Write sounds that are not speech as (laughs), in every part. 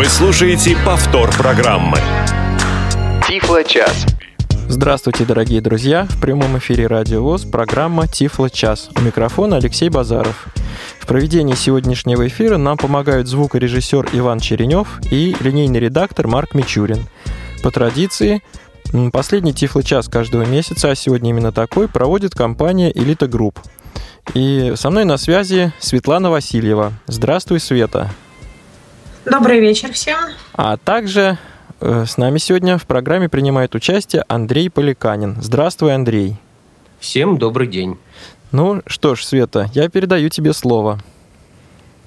Вы слушаете повтор программы. Тифло час. Здравствуйте, дорогие друзья! В прямом эфире Радио ВОЗ программа «Тифло час». У микрофона Алексей Базаров. В проведении сегодняшнего эфира нам помогают звукорежиссер Иван Черенев и линейный редактор Марк Мичурин. По традиции, последний Тифло час каждого месяца, а сегодня именно такой, проводит компания «Элита Групп». И со мной на связи Светлана Васильева. Здравствуй, Света. Добрый вечер всем. А также Э, с нами сегодня в программе принимает участие Андрей Поликанин. Здравствуй, Андрей. Всем добрый день. Ну что ж, Света, я передаю тебе слово.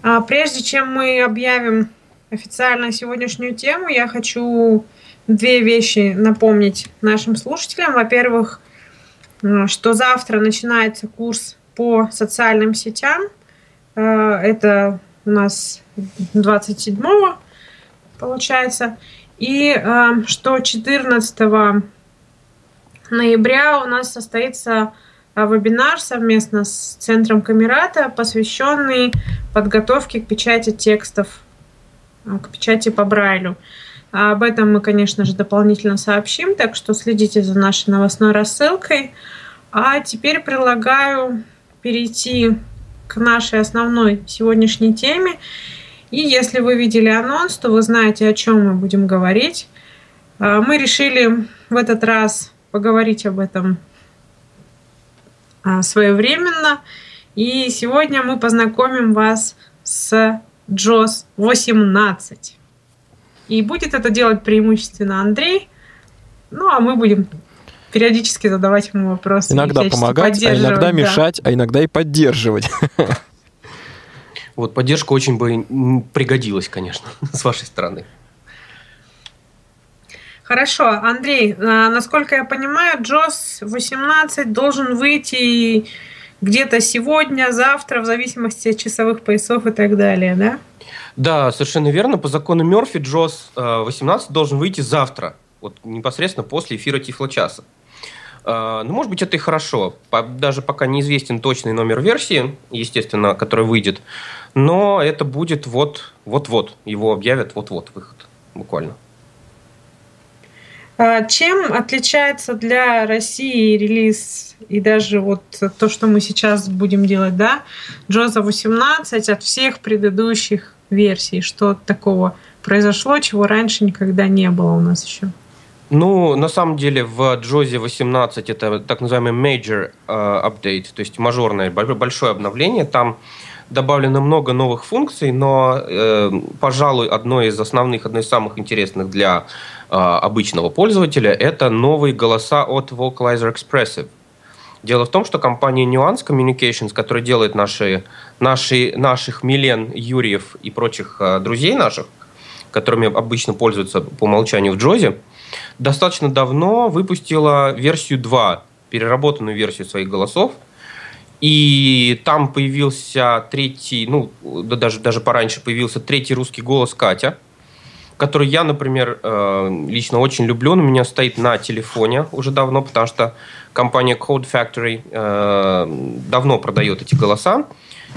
А прежде чем мы объявим официально сегодняшнюю тему, я хочу две вещи напомнить нашим слушателям. Во-первых, э, что завтра начинается курс по социальным сетям. Э, это у нас 27 получается. И э, что 14 ноября у нас состоится э, вебинар совместно с Центром Камерата, посвященный подготовке к печати текстов, э, к печати по Брайлю. Об этом мы, конечно же, дополнительно сообщим, так что следите за нашей новостной рассылкой. А теперь предлагаю перейти к нашей основной сегодняшней теме. И если вы видели анонс, то вы знаете, о чем мы будем говорить. А, мы решили в этот раз поговорить об этом а, своевременно. И сегодня мы познакомим вас с JOS 18. И будет это делать преимущественно Андрей. Ну, а мы будем периодически задавать ему вопросы. Иногда помогать, а иногда мешать, да. а иногда и поддерживать. (laughs) Вот поддержка очень бы пригодилась, конечно, (laughs) с вашей стороны. Хорошо, Андрей, а, насколько я понимаю, Джос 18 должен выйти где-то сегодня, завтра, в зависимости от часовых поясов и так далее, да? Да, совершенно верно. По закону Мерфи Джос 18 должен выйти завтра, вот непосредственно после эфира Тифло часа. А, ну, может быть, это и хорошо. Даже пока неизвестен точный номер версии, естественно, который выйдет. Но это будет вот, вот-вот. Его объявят вот-вот выход. Буквально. А чем отличается для России релиз и даже вот то, что мы сейчас будем делать, да, Джоза 18 от всех предыдущих версий? Что такого произошло, чего раньше никогда не было у нас еще? Ну, на самом деле в Джозе 18 это так называемый major uh, update, то есть мажорное большое обновление. Там добавлено много новых функций, но, э, пожалуй, одно из основных, одно из самых интересных для э, обычного пользователя – это новые голоса от Vocalizer Expressive. Дело в том, что компания Nuance Communications, которая делает наши, наши, наших Милен, Юрьев и прочих э, друзей наших, которыми обычно пользуются по умолчанию в Джозе, достаточно давно выпустила версию 2, переработанную версию своих голосов. И там появился третий, ну, да даже, даже пораньше появился третий русский голос Катя, который я, например, э, лично очень люблю. Он у меня стоит на телефоне уже давно, потому что компания Code Factory э, давно продает эти голоса.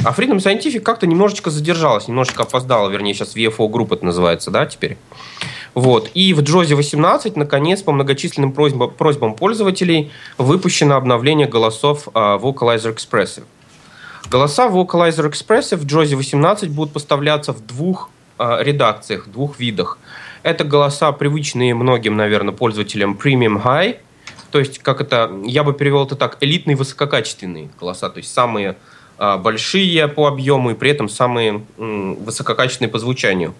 А Freedom Scientific как-то немножечко задержалась, немножечко опоздала, вернее, сейчас VFO Group это называется, да, теперь. Вот. И в Джозе 18, наконец, по многочисленным просьбам, просьбам пользователей, выпущено обновление голосов uh, Vocalizer Expressive. Голоса Vocalizer Expressive в Джозе 18 будут поставляться в двух uh, редакциях, двух видах. Это голоса, привычные многим, наверное, пользователям Premium High, то есть, как это, я бы перевел это так, элитные высококачественные голоса, то есть самые uh, большие по объему и при этом самые um, высококачественные по звучанию.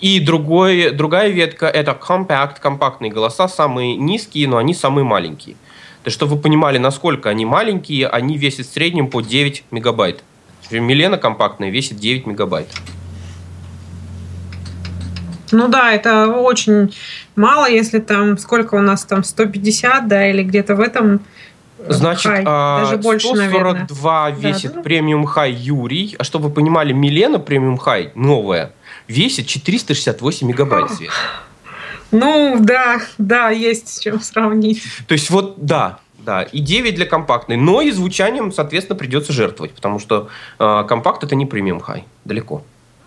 И другой, другая ветка – это compact, компактные голоса, самые низкие, но они самые маленькие. То есть, чтобы вы понимали, насколько они маленькие, они весят в среднем по 9 мегабайт. Милена компактная весит 9 мегабайт. Ну да, это очень мало, если там сколько у нас там 150, да, или где-то в этом э, Значит, хай, даже больше, 142 наверное. весит да, премиум хай Юрий. А чтобы вы понимали, Милена премиум хай новая весит 468 мегабайт свет. Ну, да, да, есть с чем сравнить. То есть вот, да, да, и 9 для компактной, но и звучанием, соответственно, придется жертвовать, потому что э, компакт это не премиум хай, далеко.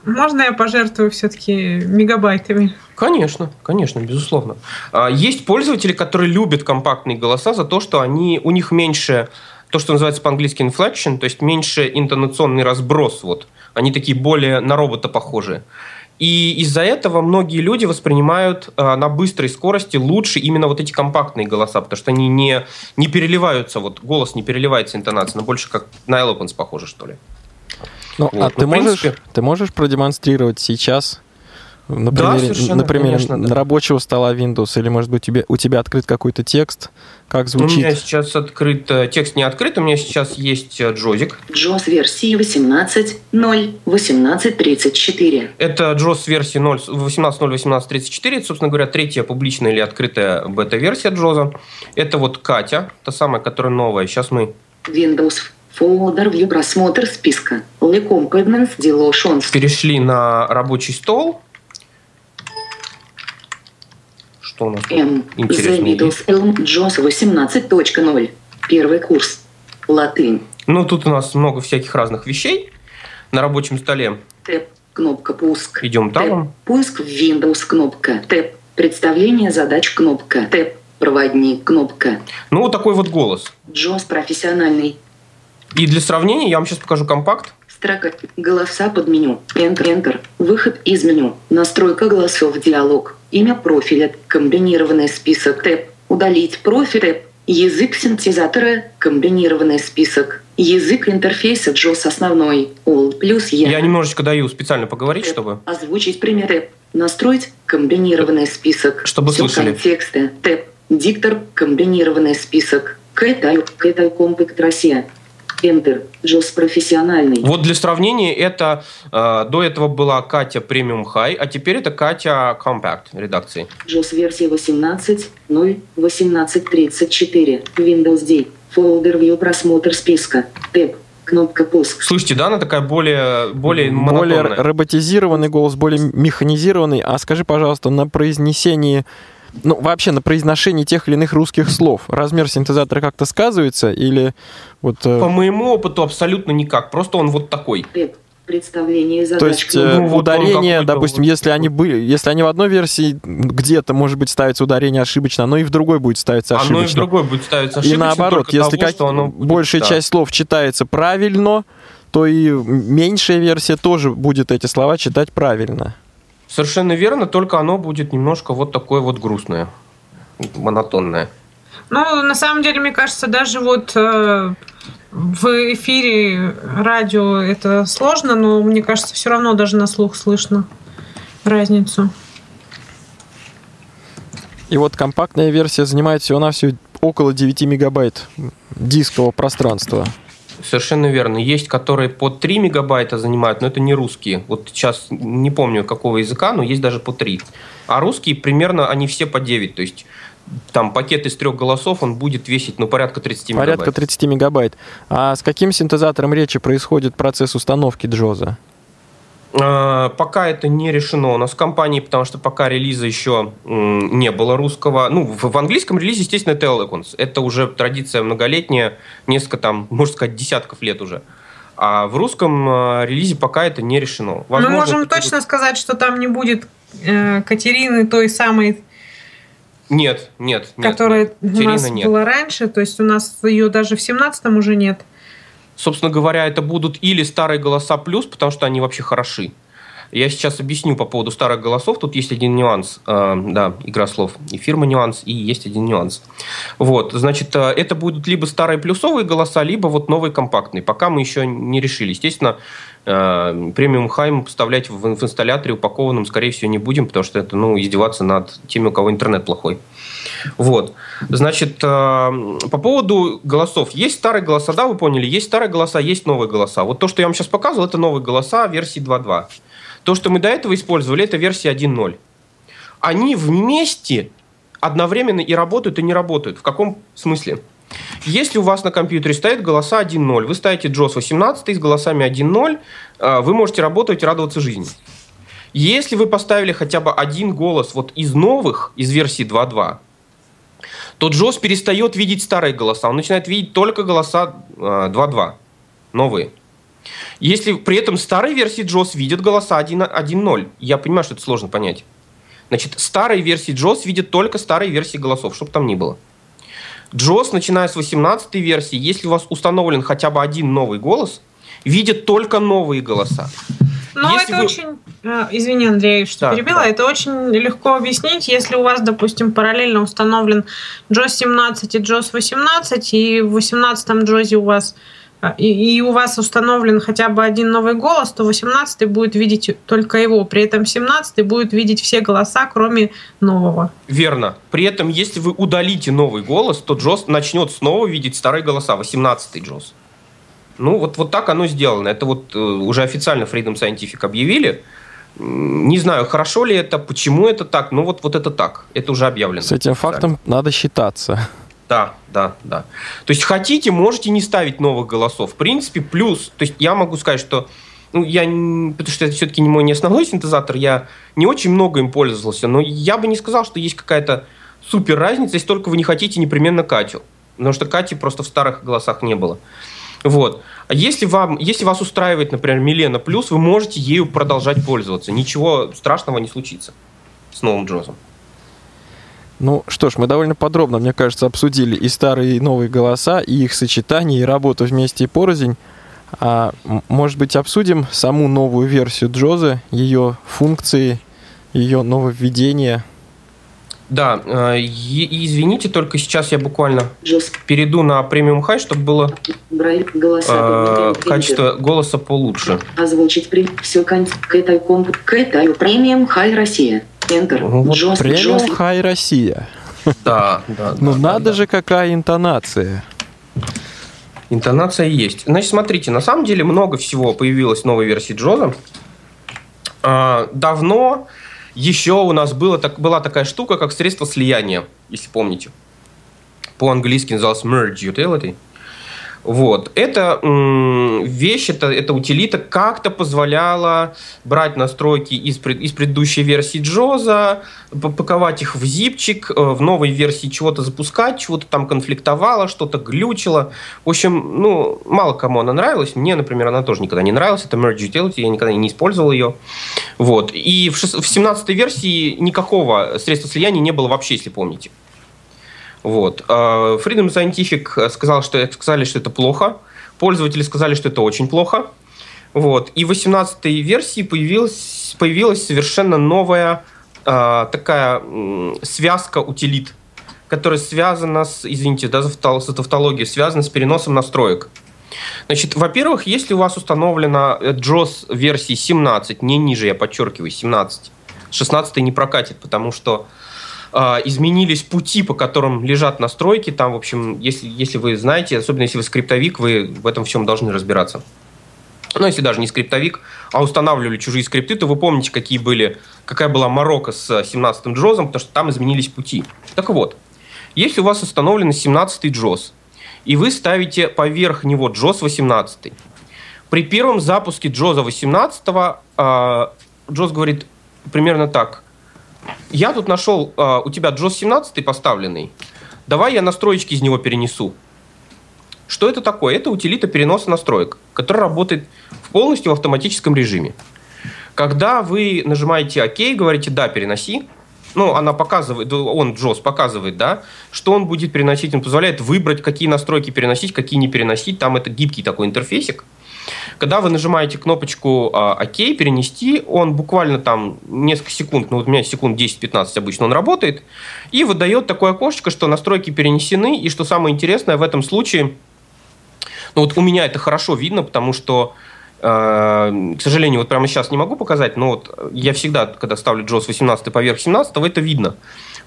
Можно я пожертвую все-таки мегабайтами? Конечно, конечно, безусловно. А, есть пользователи, которые любят компактные голоса за то, что они, у них меньше то, что называется по-английски inflection, то есть меньше интонационный разброс. Вот. Они такие более на робота похожие. И из-за этого многие люди воспринимают э, на быстрой скорости лучше именно вот эти компактные голоса, потому что они не, не переливаются, вот голос не переливается интонация, но больше как на Eloquence похоже, что ли. Ну, а вот. а ты, можешь, принципе... ты можешь продемонстрировать сейчас на примере, да, например, конечно, да. рабочего стола Windows, или, может быть, тебе, у тебя открыт какой-то текст, как звучит? У меня сейчас открыт, э, текст не открыт, у меня сейчас есть э, Джозик. JOS версии 18.0.18.34. Это JOS версии 18.0.18.34, это, собственно говоря, третья публичная или открытая бета-версия JOS. Это вот Катя, та самая, которая новая. Сейчас мы... Windows Folder View просмотр списка. Lecom Pigments Delotions. Перешли на рабочий стол. Что у нас М. The Beatles Elm Joss 18.0. Первый курс. Латынь. Ну, тут у нас много всяких разных вещей на рабочем столе. Тэп. Кнопка пуск. Идем там. Пуск в Windows. Кнопка. Тэп. Представление задач. Кнопка. Тэп. Проводник. Кнопка. Ну, вот такой вот голос. Джос профессиональный. И для сравнения я вам сейчас покажу компакт. Строка «Голоса под меню». Enter, Enter. Выход из меню. Настройка голосов. Диалог. Имя профиля. Комбинированный список. Тэп. Удалить профиль. Тэп. Язык синтезатора. Комбинированный список. Язык интерфейса JOS основной. All плюс E. Я немножечко даю специально поговорить, Тэп. чтобы... Озвучить пример. Тэп. Настроить комбинированный список. Чтобы Все слышали. контексты. Тэп. Диктор. Комбинированный список. Кэтай. Кэтай Компакт Россия. Enter. JOS профессиональный. Вот для сравнения, это э, до этого была Катя Premium High, а теперь это Катя Compact редакции. JOS версия 18.0, 18.34, Windows D, Folder View просмотр списка, Tab, кнопка пуск. Слушайте, да, она такая более, более Более роботизированный голос, более механизированный. А скажи, пожалуйста, на произнесении ну, вообще на произношении тех или иных русских слов размер синтезатора как-то сказывается или вот... Э, По моему опыту абсолютно никак, просто он вот такой. Представление задач. То есть э, ну, ударение, допустим, вот, если они были, если они в одной версии где-то, может быть, ставится ударение ошибочно, оно и в другой будет ставиться ошибочно. Оно и в другой будет ставиться ошибочно. И наоборот, если того, как, оно будет, большая да. часть слов читается правильно, то и меньшая версия тоже будет эти слова читать правильно. Совершенно верно, только оно будет немножко вот такое вот грустное, монотонное. Ну, на самом деле, мне кажется, даже вот э, в эфире радио это сложно, но мне кажется, все равно даже на слух слышно разницу. И вот компактная версия занимает всего-навсего около 9 мегабайт дискового пространства. Совершенно верно. Есть, которые по 3 мегабайта занимают, но это не русские. Вот сейчас не помню какого языка, но есть даже по 3. А русские примерно, они все по 9. То есть там пакет из трех голосов, он будет весить, ну, порядка 30 мегабайт. Порядка 30 мегабайт. А с каким синтезатором речи происходит процесс установки Джоза? А, пока это не решено у нас в компании, потому что пока релиза еще не было русского. Ну, в английском релизе, естественно, это Eloquence. Это уже традиция многолетняя, несколько там, можно сказать, десятков лет уже. А в русском а, релизе пока это не решено. Возможно, Мы можем точно будет... сказать, что там не будет э, Катерины той самой нет, нет, нет. Которая нет. у нас нет. была раньше, то есть у нас ее даже в семнадцатом уже нет. Собственно говоря, это будут или старые голоса плюс, потому что они вообще хороши. Я сейчас объясню по поводу старых голосов. Тут есть один нюанс. Э, да, игра слов. И фирма нюанс, и есть один нюанс. Вот, значит, э, это будут либо старые плюсовые голоса, либо вот новые компактные. Пока мы еще не решили. Естественно, э, премиум хайм поставлять в, инсталляторе упакованном, скорее всего, не будем, потому что это, ну, издеваться над теми, у кого интернет плохой. Вот. Значит, э, по поводу голосов. Есть старые голоса, да, вы поняли? Есть старые голоса, есть новые голоса. Вот то, что я вам сейчас показывал, это новые голоса версии 2.2. То, что мы до этого использовали, это версия 1.0. Они вместе одновременно и работают, и не работают. В каком смысле? Если у вас на компьютере стоят голоса 1.0, вы ставите JOS 18 с голосами 1.0, э, вы можете работать и радоваться жизни. Если вы поставили хотя бы один голос вот из новых, из версии 2.2, то Джос перестает видеть старые голоса. Он начинает видеть только голоса 2.2, э, новые. Если при этом старой версии JOS видят голоса 1.0, я понимаю, что это сложно понять. Значит, старой версии JOS видят только старые версии голосов, чтобы там ни было. JOS, начиная с 18 версии, если у вас установлен хотя бы один новый голос, видит только новые голоса. Но если это вы... очень... Э, извини, Андрей, что да, перебила. Да. Это очень легко объяснить, если у вас, допустим, параллельно установлен JOS 17 и JOS 18, и в 18 JOS у вас а, и, и у вас установлен хотя бы один новый голос, то 18 будет видеть только его. При этом 17 будет видеть все голоса, кроме нового. Верно. При этом, если вы удалите новый голос, то Джос начнет снова видеть старые голоса, 18 Джос. Ну, вот, вот так оно сделано. Это вот э, уже официально Freedom Scientific объявили. Не знаю, хорошо ли это, почему это так, но вот, вот это так. Это уже объявлено. С этим фактом надо считаться. Да, да, да. То есть хотите, можете не ставить новых голосов. В принципе, плюс, то есть я могу сказать, что ну, я, потому что это все-таки не мой не основной синтезатор, я не очень много им пользовался, но я бы не сказал, что есть какая-то супер разница, если только вы не хотите непременно Катю. Потому что Кати просто в старых голосах не было. Вот. А если, вам, если вас устраивает, например, Милена Плюс, вы можете ею продолжать пользоваться. Ничего страшного не случится с новым Джозом. Ну что ж, мы довольно подробно, мне кажется, обсудили и старые, и новые голоса, и их сочетание, и работу вместе и порознь. А, может быть, обсудим саму новую версию Джоза, ее функции, ее нововведения? Да, э, извините, только сейчас я буквально Джоз. перейду на премиум хай, чтобы было э, качество голоса получше. Озвучить при все к этой комп к этой премиум хай Россия. Enter. Вот Джоз, Премиум Хай Россия. Да, (laughs) да. Ну надо же, какая интонация. Интонация есть. Значит, смотрите, на самом деле много всего появилось в новой версии Джоза. А, давно еще у нас было, так, была такая штука, как средство слияния, если помните. По-английски называлось Merge Utility. Вот. Эта вещь, это, эта утилита как-то позволяла брать настройки из, пред, из предыдущей версии Джоза, паковать их в зипчик, э, в новой версии чего-то запускать, чего-то там конфликтовало, что-то глючило. В общем, ну, мало кому она нравилась. Мне, например, она тоже никогда не нравилась. Это Merge Utility, я никогда не использовал ее. Вот. И в, 6, в 17 версии никакого средства слияния не было вообще, если помните. Вот. А, Freedom Scientific сказал, что, сказали, что это плохо. Пользователи сказали, что это очень плохо. Вот. И в 18 версии появилась, появилась совершенно новая э, такая э, связка утилит, которая связана с, извините, да, за тавтологией, связана с переносом настроек. Значит, во-первых, если у вас установлена JOS версии 17, не ниже, я подчеркиваю, 17, 16 не прокатит, потому что изменились пути, по которым лежат настройки. Там, в общем, если, если вы знаете, особенно если вы скриптовик, вы в этом всем должны разбираться. Но если даже не скриптовик, а устанавливали чужие скрипты, то вы помните, какие были, какая была морока с 17-м джозом, потому что там изменились пути. Так вот, если у вас установлен 17-й джоз, и вы ставите поверх него джоз 18, при первом запуске джоза 18 джоз говорит примерно так – я тут нашел э, у тебя JOS 17 поставленный. Давай я настроечки из него перенесу. Что это такое? Это утилита переноса настроек, которая работает в полностью в автоматическом режиме. Когда вы нажимаете ОК, говорите «да, переноси», ну, она показывает, он, JOS, показывает, да, что он будет переносить, он позволяет выбрать, какие настройки переносить, какие не переносить, там это гибкий такой интерфейсик – когда вы нажимаете кнопочку а, ОК, перенести, он буквально там несколько секунд, ну вот у меня секунд 10-15 обычно он работает, и выдает такое окошечко, что настройки перенесены, и что самое интересное в этом случае, ну вот у меня это хорошо видно, потому что э, к сожалению, вот прямо сейчас не могу показать, но вот я всегда, когда ставлю JOS 18 поверх 17, это видно.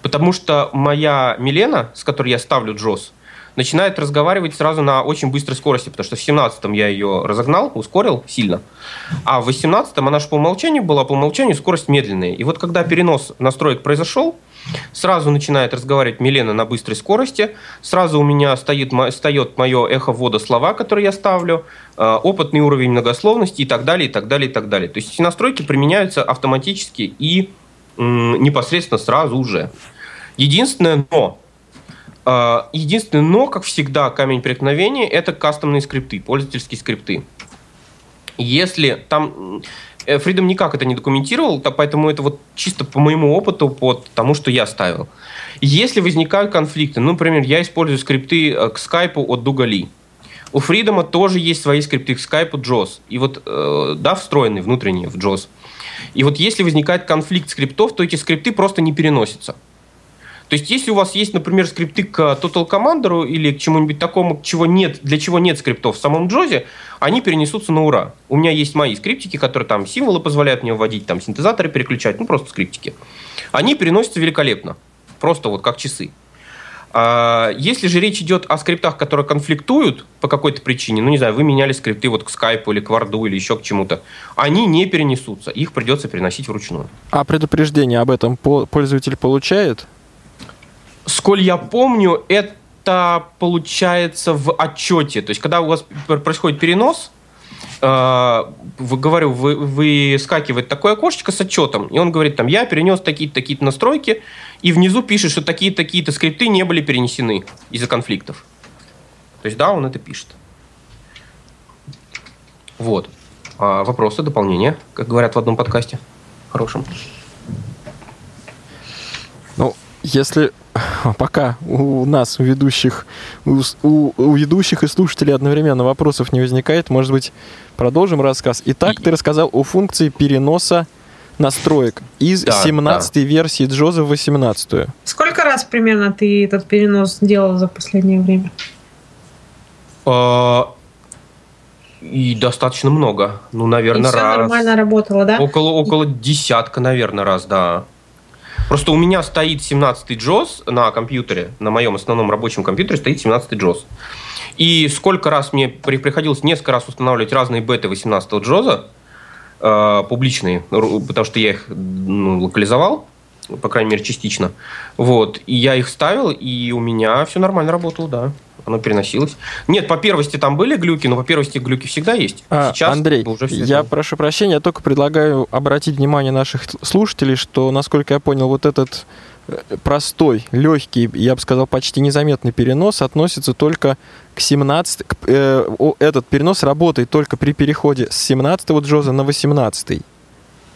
Потому что моя Милена, с которой я ставлю JOS, начинает разговаривать сразу на очень быстрой скорости, потому что в 17-м я ее разогнал, ускорил сильно, а в 18-м она же по умолчанию была, по умолчанию скорость медленная. И вот когда перенос настроек произошел, сразу начинает разговаривать Милена на быстрой скорости, сразу у меня стоит, встает мое эхо ввода слова, которые я ставлю, э, опытный уровень многословности и так далее, и так далее, и так далее. То есть эти настройки применяются автоматически и непосредственно сразу же. Единственное но, единственное но, как всегда, камень преткновения – это кастомные скрипты, пользовательские скрипты. Если там э, Freedom никак это не документировал, то поэтому это вот чисто по моему опыту, по тому, что я ставил. Если возникают конфликты, ну, например, я использую скрипты э, к скайпу от Дугали. У Freedom тоже есть свои скрипты к скайпу JOS. И вот, э, да, встроенные внутренние в JOS. И вот если возникает конфликт скриптов, то эти скрипты просто не переносятся. То есть, если у вас есть, например, скрипты к Total Commander или к чему-нибудь такому, чего нет, для чего нет скриптов в самом Джозе, они перенесутся на ура. У меня есть мои скриптики, которые там символы позволяют мне вводить, там синтезаторы переключать, ну просто скриптики. Они переносятся великолепно. Просто вот как часы. А если же речь идет о скриптах, которые конфликтуют по какой-то причине, ну, не знаю, вы меняли скрипты вот к скайпу или к варду или еще к чему-то, они не перенесутся, их придется переносить вручную. А предупреждение об этом пользователь получает? Сколь я помню, это получается в отчете. То есть, когда у вас происходит перенос, э, говорю, вы, выскакивает такое окошечко с отчетом, и он говорит, там, я перенес такие-то такие настройки, и внизу пишет, что такие-то скрипты не были перенесены из-за конфликтов. То есть, да, он это пишет. Вот. А вопросы, дополнения, как говорят в одном подкасте хорошем. Ну, если (laughs) пока у нас, у ведущих, у, у ведущих и слушателей одновременно вопросов не возникает, может быть, продолжим рассказ. Итак, ты рассказал о функции переноса настроек из да, 17 да. версии Джоза в 18. -ю. Сколько раз примерно ты этот перенос делал за последнее время? А, и достаточно много. Ну, наверное, и все раз. нормально работало, да? Около, около десятка, наверное, раз, да. Просто у меня стоит 17-й JOS на компьютере, на моем основном рабочем компьютере стоит 17-й JOS. И сколько раз мне приходилось несколько раз устанавливать разные беты 18-го JOS, э, публичные, потому что я их ну, локализовал, по крайней мере, частично. Вот. И я их ставил, и у меня все нормально работало, да оно переносилось. Нет, по первости там были глюки, но по первости глюки всегда есть. А, Сейчас Андрей, уже все я сделано. прошу прощения, я только предлагаю обратить внимание наших слушателей, что, насколько я понял, вот этот э, простой, легкий, я бы сказал, почти незаметный перенос относится только к 17... Э, этот перенос работает только при переходе с 17-го джоза на 18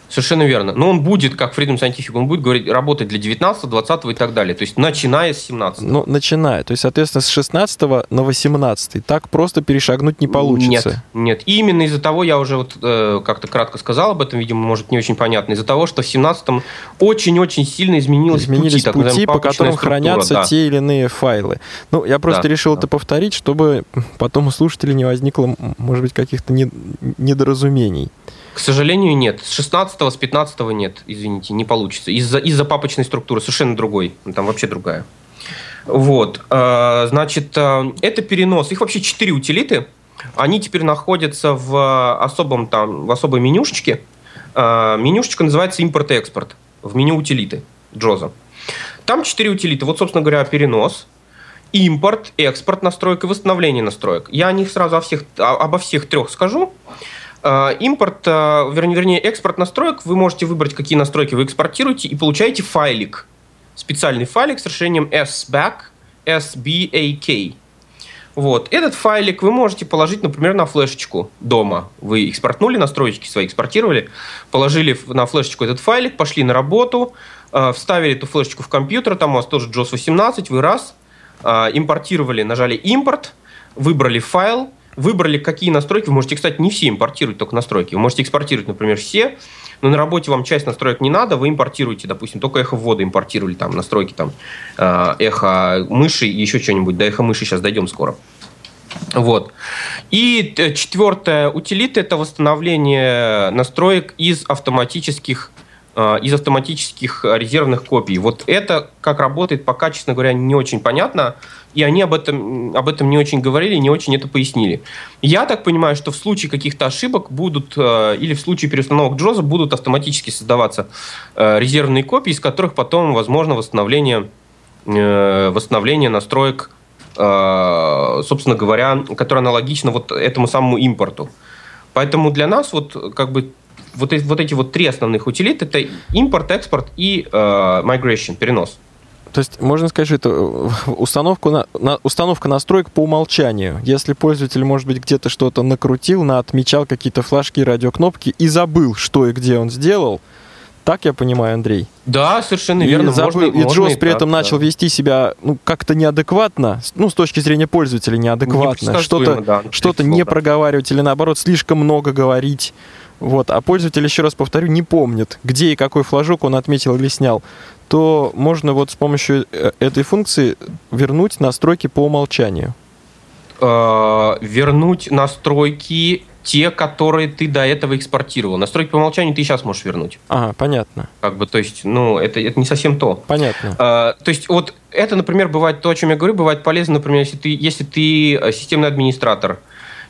Совершенно верно. Но он будет, как Freedom Scientific, он будет говорить, работать для 19, 20 и так далее. То есть начиная с 17. Ну, начиная. То есть, соответственно, с 16 на 18. Так просто перешагнуть не получится. Нет, нет. И именно из-за того, я уже вот э, как-то кратко сказал об этом, видимо, может, не очень понятно. Из-за того, что в 17 очень-очень сильно изменилось Изменились пути, пути по которым хранятся да. те или иные файлы. Ну, я просто да, решил да. это повторить, чтобы потом у слушателей не возникло, может быть, каких-то недоразумений. К сожалению, нет. С 16 с 15 нет, извините, не получится. Из-за из папочной структуры совершенно другой. Там вообще другая. Вот. Э, значит, э, это перенос. Их вообще четыре утилиты. Они теперь находятся в особом там, в особой менюшечке. Э, менюшечка называется импорт-экспорт в меню утилиты Джоза. Там четыре утилиты. Вот, собственно говоря, перенос, импорт, экспорт настроек и восстановление настроек. Я о них сразу о всех, обо всех трех скажу. Э, импорт, э, вернее, экспорт настроек, вы можете выбрать, какие настройки вы экспортируете, и получаете файлик. Специальный файлик с решением SBAC, SBAK. Вот. Этот файлик вы можете положить, например, на флешечку дома. Вы экспортнули настройки свои, экспортировали, положили на флешечку этот файлик, пошли на работу, э, вставили эту флешечку в компьютер, там у вас тоже JOS 18, вы раз, импортировали, нажали импорт, выбрали файл, выбрали, какие настройки. Вы можете, кстати, не все импортировать, только настройки. Вы можете экспортировать, например, все, но на работе вам часть настроек не надо, вы импортируете, допустим, только эхо ввода импортировали, там, настройки там, э, эхо мыши и еще что-нибудь. До эхо мыши сейчас дойдем скоро. Вот. И четвертая утилита – это восстановление настроек из автоматических Э, из автоматических резервных копий. Вот это, как работает, пока, честно говоря, не очень понятно, и они об этом, об этом не очень говорили, не очень это пояснили. Я так понимаю, что в случае каких-то ошибок будут, э, или в случае переустановок Джоза будут автоматически создаваться э, резервные копии, из которых потом возможно восстановление, восстановление настроек, собственно говоря, которое аналогично вот этому самому импорту. Поэтому для нас вот как бы вот, вот эти вот три основных утилит это импорт, экспорт и э, migration, перенос. То есть можно сказать, что это э, установку на, на, установка настроек по умолчанию. Если пользователь, может быть, где-то что-то накрутил, на отмечал какие-то флажки, радиокнопки и забыл, что и где он сделал, так я понимаю, Андрей? Да, совершенно и верно. Забыл, можно, и можно Джос и при так, этом да. начал вести себя ну, как-то неадекватно, ну, с точки зрения пользователя неадекватно, что-то да, что-то слово, не да. проговаривать или наоборот слишком много говорить. Вот, а пользователь, еще раз повторю, не помнит, где и какой флажок он отметил или снял, то можно вот с помощью э, этой функции вернуть настройки по умолчанию. Э, вернуть настройки те, которые ты до этого экспортировал. Настройки по умолчанию ты сейчас можешь вернуть. Ага, понятно, Как бы, то есть, ну, это, это не совсем то. понятно. Э, то есть, вот это, например, бывает то, о чем я говорю, бывает полезно, например, если ты, если ты э, системный администратор,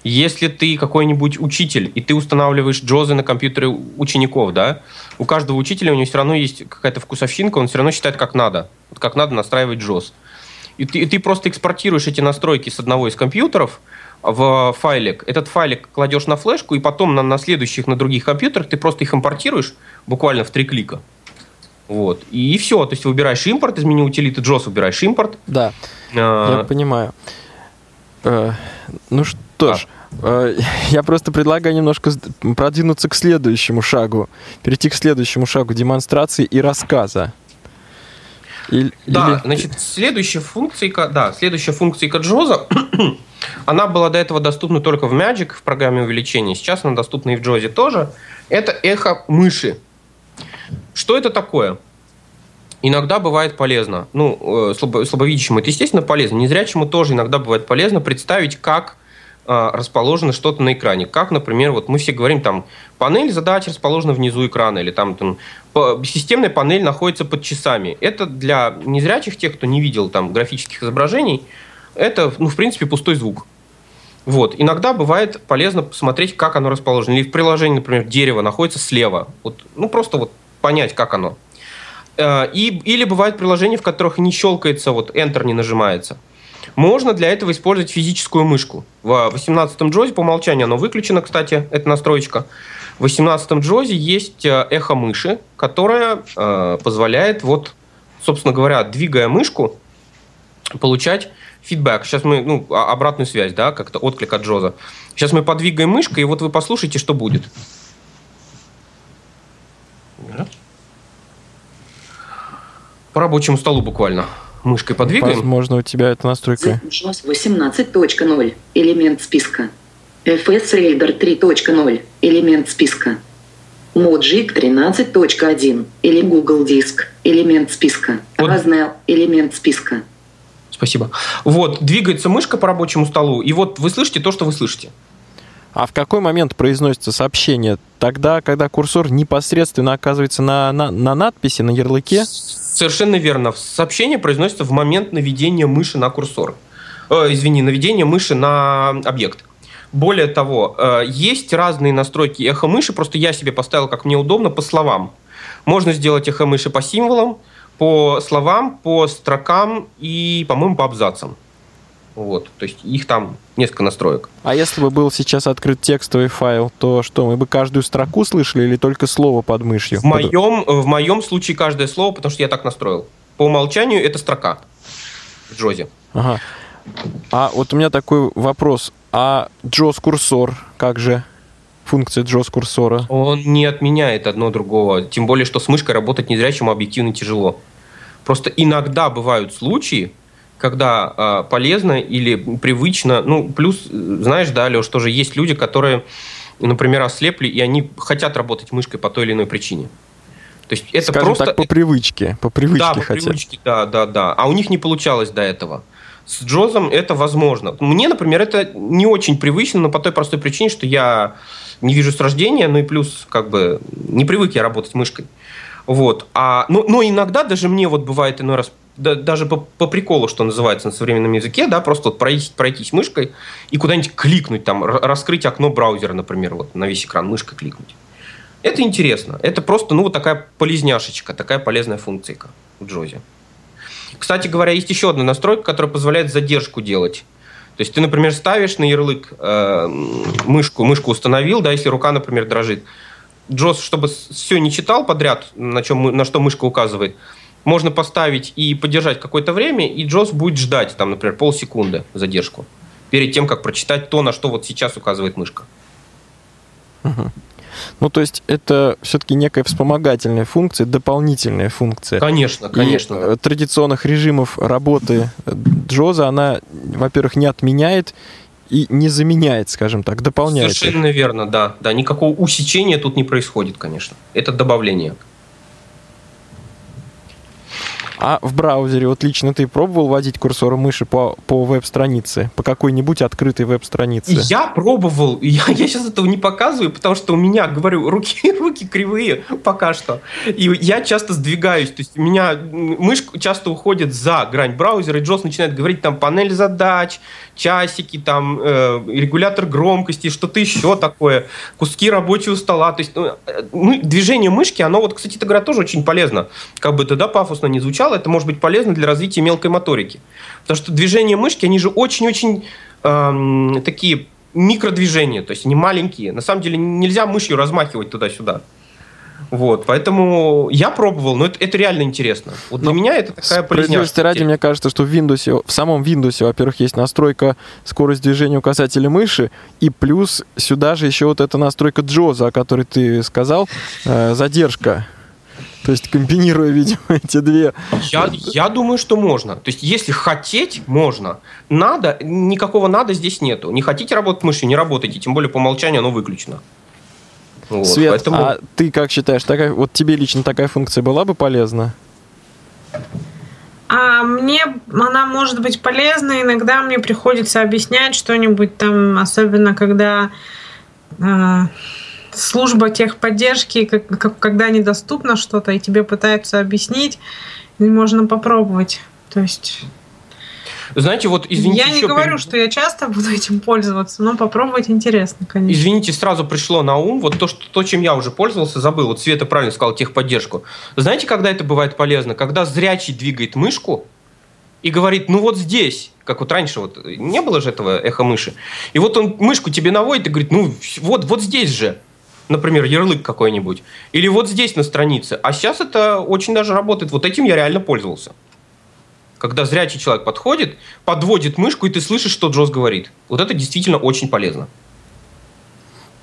если ты какой-нибудь учитель, и ты устанавливаешь джозы на компьютеры учеников, да, у каждого учителя у него все равно есть какая-то вкусовщинка, он все равно считает, как надо. Вот как надо настраивать джоз. И ты, и ты просто экспортируешь эти настройки с одного из компьютеров в файлик. Этот файлик кладешь на флешку, и потом на, на следующих, на других компьютерах ты просто их импортируешь буквально в три клика. Вот. И все. То есть выбираешь импорт из меню утилиты JOS, выбираешь импорт. Да, А, я понимаю. Э, Ну что ж, э, я просто предлагаю немножко продвинуться к следующему шагу, перейти к следующему шагу демонстрации и рассказа. Или- Да, или- значит, следующая функция, да, следующая функция JOS, (clears throat) она была до этого доступна только в Magic, в программе увеличения. Сейчас она доступна и в JOS тоже. Это эхо мыши. Что это такое? Иногда бывает полезно. Ну, э, слабо- слабовидящему это, естественно, полезно. Незрячему тоже иногда бывает полезно представить, как э, расположено что-то на экране. Как, например, вот мы все говорим, там, панель задач расположена внизу экрана, или там, там системная панель находится под часами. Это для незрячих, тех, кто не видел там графических изображений, это, ну, в принципе, пустой звук. Вот. Иногда бывает полезно посмотреть, как оно расположено. Или в приложении, например, дерево находится слева. Вот, ну, просто вот понять, как оно. Э, И, или бывают приложения, в которых не щелкается, вот Enter не нажимается. Можно для этого использовать физическую мышку. В 18-м джозе по умолчанию оно выключено, кстати, эта настроечка. В 18-м джозе есть э, эхо мыши, которая э, позволяет, вот, собственно говоря, двигая мышку, получать фидбэк. Сейчас мы, ну, обратную связь, да, как-то отклик от Джоза. Сейчас мы подвигаем мышкой, и вот вы послушайте, что будет. По рабочему столу буквально. Мышкой подвигаем. Возможно, у тебя эта настройка. JOS 18.0. Элемент списка. FS Raider 3.0. Элемент списка. Mogic 13.1. Или Google Диск. Элемент списка. Вот. Raznell. Элемент списка. Спасибо. Вот, двигается мышка по рабочему столу, и вот вы слышите то, что вы слышите. А в какой момент произносится сообщение? Тогда, когда курсор непосредственно оказывается на, на, на надписи, на ярлыке? Совершенно верно. Сообщение произносится в момент наведения мыши на курсор. Э, извини, наведения мыши на объект. Более того, э, есть разные настройки эхо мыши, просто я себе поставил, как мне удобно, по словам. Можно сделать эхо мыши по символам, по словам, по строкам и, по-моему, по абзацам. Вот, то есть их там несколько настроек. А если бы был сейчас открыт текстовый файл, то что, мы бы каждую строку слышали или только слово под мышью? В моем, в моем случае каждое слово, потому что я так настроил. По умолчанию это строка в Джозе. Ага. А вот у меня такой вопрос. А JOS курсор, как же функция JOS курсора? Он не отменяет одно другого. Тем более, что с мышкой работать незрячему объективно тяжело. Просто иногда бывают случаи, когда э, полезно или привычно. Ну, плюс, знаешь, да, Леш, тоже есть люди, которые, например, ослепли, и они хотят работать мышкой по той или иной причине. То есть это Скажем просто... так, по привычке. По привычке да, по хотят. привычке, да, да, да. А у них не получалось до этого. С Джозом это возможно. Мне, например, это не очень привычно, но по той простой причине, что я не вижу с рождения, ну и плюс, как бы, не привык я работать мышкой. Вот. А, но, но иногда даже мне вот бывает иной раз, да- даже по, по приколу, что называется на современном языке, да, просто вот пройтись, пройтись мышкой и куда-нибудь кликнуть, там, раскрыть окно браузера, например, вот на весь экран мышкой кликнуть. Это интересно. Это просто, ну, вот такая полезняшечка, такая полезная функция в Джозе. Кстати говоря, есть еще одна настройка, которая позволяет задержку делать. То есть ты, например, ставишь на ярлык э, мышку, мышку установил, да, если рука, например, дрожит. Джос, чтобы все не читал подряд, на, чем, на что мышка указывает, можно поставить и подержать какое-то время, и JOS будет ждать, там, например, полсекунды задержку перед тем, как прочитать то, на что вот сейчас указывает мышка. Угу. Ну, то есть это все-таки некая вспомогательная функция, дополнительная функция. Конечно, конечно. И да. традиционных режимов работы Джоза она, во-первых, не отменяет и не заменяет, скажем так, дополняет. Совершенно их. верно, да. Да, никакого усечения тут не происходит, конечно. Это добавление. А в браузере, вот лично ты пробовал вводить курсор мыши по, по веб-странице, по какой-нибудь открытой веб-странице? Я пробовал, я, я сейчас этого не показываю, потому что у меня, говорю, руки, (laughs) руки кривые пока что. И я часто сдвигаюсь, то есть у меня мышка часто уходит за грань браузера, и Джос начинает говорить там панель задач, часики, там э, регулятор громкости, что-то еще такое, куски рабочего стола. То есть ну, э, движение мышки, оно вот, кстати, это тоже очень полезно. Как бы тогда пафосно не звучало, это может быть полезно для развития мелкой моторики. Потому что движения мышки, они же очень-очень э, такие микродвижения, то есть они маленькие. На самом деле нельзя мышью размахивать туда-сюда. Вот, поэтому я пробовал, но это, это реально интересно. Вот для но меня это такая полезняшка. ради, мне кажется, что в Windows, в самом Windows, во-первых, есть настройка скорость движения указателя мыши, и плюс сюда же еще вот эта настройка Джоза, о которой ты сказал, э, задержка. То есть комбинируя, видимо, (laughs) эти две. Я, я думаю, что можно. То есть если хотеть, можно. Надо, никакого надо здесь нету. Не хотите работать мышью, не работайте. Тем более по умолчанию оно выключено. Вот, Свет, поэтому... а ты как считаешь, такая, вот тебе лично такая функция была бы полезна? А мне она может быть полезна. Иногда мне приходится объяснять что-нибудь там, особенно когда э, служба техподдержки, как, как, когда недоступно что-то, и тебе пытаются объяснить, можно попробовать. То есть знаете, вот извините. Я не говорю, при... что я часто (laughs) буду этим пользоваться, но попробовать интересно, конечно. Извините, сразу пришло на ум вот то, что, то чем я уже пользовался, забыл. Вот Света правильно сказал, техподдержку. Знаете, когда это бывает полезно? Когда зрячий двигает мышку и говорит, ну вот здесь, как вот раньше вот не было же этого эхо мыши. И вот он мышку тебе наводит и говорит, ну вот, вот здесь же например, ярлык какой-нибудь, или вот здесь на странице. А сейчас это очень даже работает. Вот этим я реально пользовался когда зрячий человек подходит, подводит мышку, и ты слышишь, что Джоз говорит. Вот это действительно очень полезно.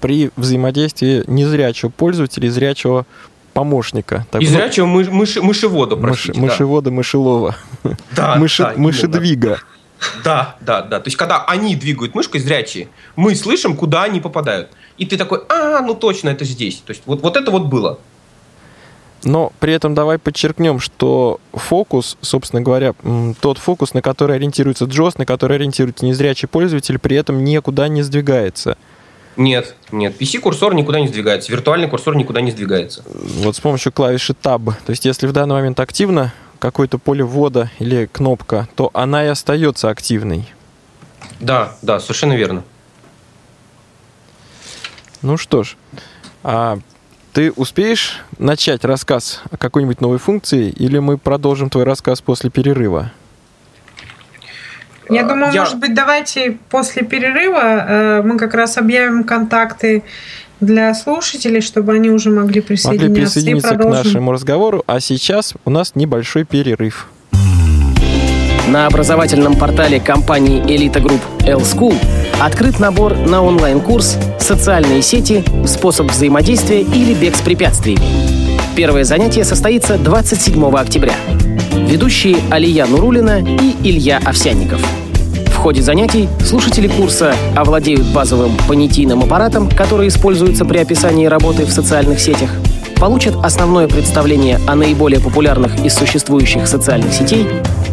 При взаимодействии незрячего пользователя и зрячего помощника. Так и зрячего мыш, мыш, мышевода, простите. Мыш, мышевода, да. мышелова. Да, Мыши, да, мышедвига. Да, да, да. То есть, когда они двигают мышкой зрячие, мы слышим, куда они попадают. И ты такой, а, ну точно, это здесь. То есть, вот, вот это вот было. Но при этом давай подчеркнем, что фокус, собственно говоря, тот фокус, на который ориентируется Джос, на который ориентируется незрячий пользователь, при этом никуда не сдвигается. Нет, нет. PC-курсор никуда не сдвигается, виртуальный курсор никуда не сдвигается. Вот с помощью клавиши Tab. То есть, если в данный момент активно какое-то поле ввода или кнопка, то она и остается активной. Да, да, совершенно верно. Ну что ж, а ты успеешь начать рассказ о какой-нибудь новой функции, или мы продолжим твой рассказ после перерыва? Я думаю, Я... может быть, давайте после перерыва э, мы как раз объявим контакты для слушателей, чтобы они уже могли присоединяться. Могли присоединиться к нашему разговору, а сейчас у нас небольшой перерыв. На образовательном портале компании Elite Group L-School открыт набор на онлайн-курс «Социальные сети. Способ взаимодействия или бег с препятствиями». Первое занятие состоится 27 октября. Ведущие Алия Нурулина и Илья Овсянников. В ходе занятий слушатели курса овладеют базовым понятийным аппаратом, который используется при описании работы в социальных сетях – получат основное представление о наиболее популярных из существующих социальных сетей,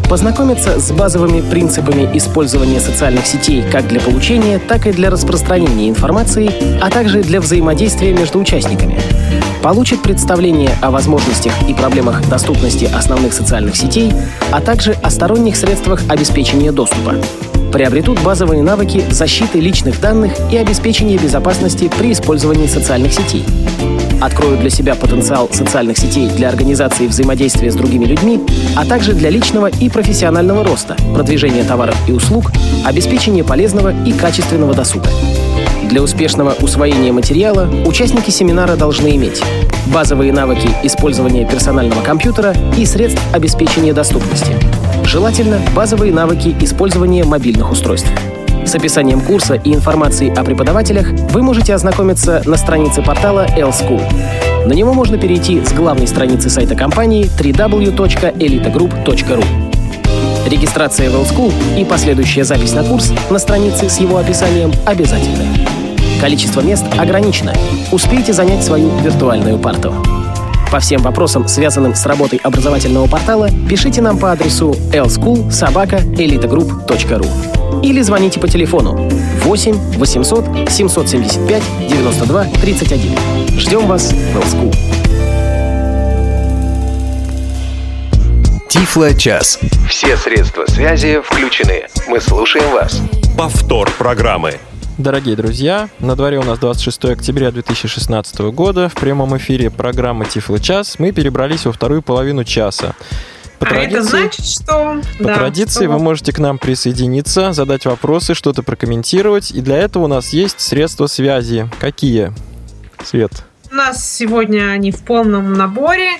познакомятся с базовыми принципами использования социальных сетей как для получения, так и для распространения информации, а также для взаимодействия между участниками. Получат представление о возможностях и проблемах доступности основных социальных сетей, а также о сторонних средствах обеспечения доступа приобретут базовые навыки защиты личных данных и обеспечения безопасности при использовании социальных сетей откроют для себя потенциал социальных сетей для организации взаимодействия с другими людьми, а также для личного и профессионального роста, продвижения товаров и услуг, обеспечения полезного и качественного досуга. Для успешного усвоения материала участники семинара должны иметь базовые навыки использования персонального компьютера и средств обеспечения доступности. Желательно базовые навыки использования мобильных устройств. С описанием курса и информацией о преподавателях вы можете ознакомиться на странице портала L-School. На него можно перейти с главной страницы сайта компании www.elitagroup.ru. Регистрация в L-School и последующая запись на курс на странице с его описанием обязательны. Количество мест ограничено. Успейте занять свою виртуальную парту. По всем вопросам, связанным с работой образовательного портала, пишите нам по адресу lschool.sobaka.elitagroup.ru или звоните по телефону 8 800 775 92 31. Ждем вас в L-School. Тифло час. Все средства связи включены. Мы слушаем вас. Повтор программы. Дорогие друзья, на дворе у нас 26 октября 2016 года. В прямом эфире программы Тифло час мы перебрались во вторую половину часа. По а традиции, это значит, что... по да, традиции что вы можете к нам присоединиться, задать вопросы, что-то прокомментировать. И для этого у нас есть средства связи. Какие? Свет. У нас сегодня они в полном наборе.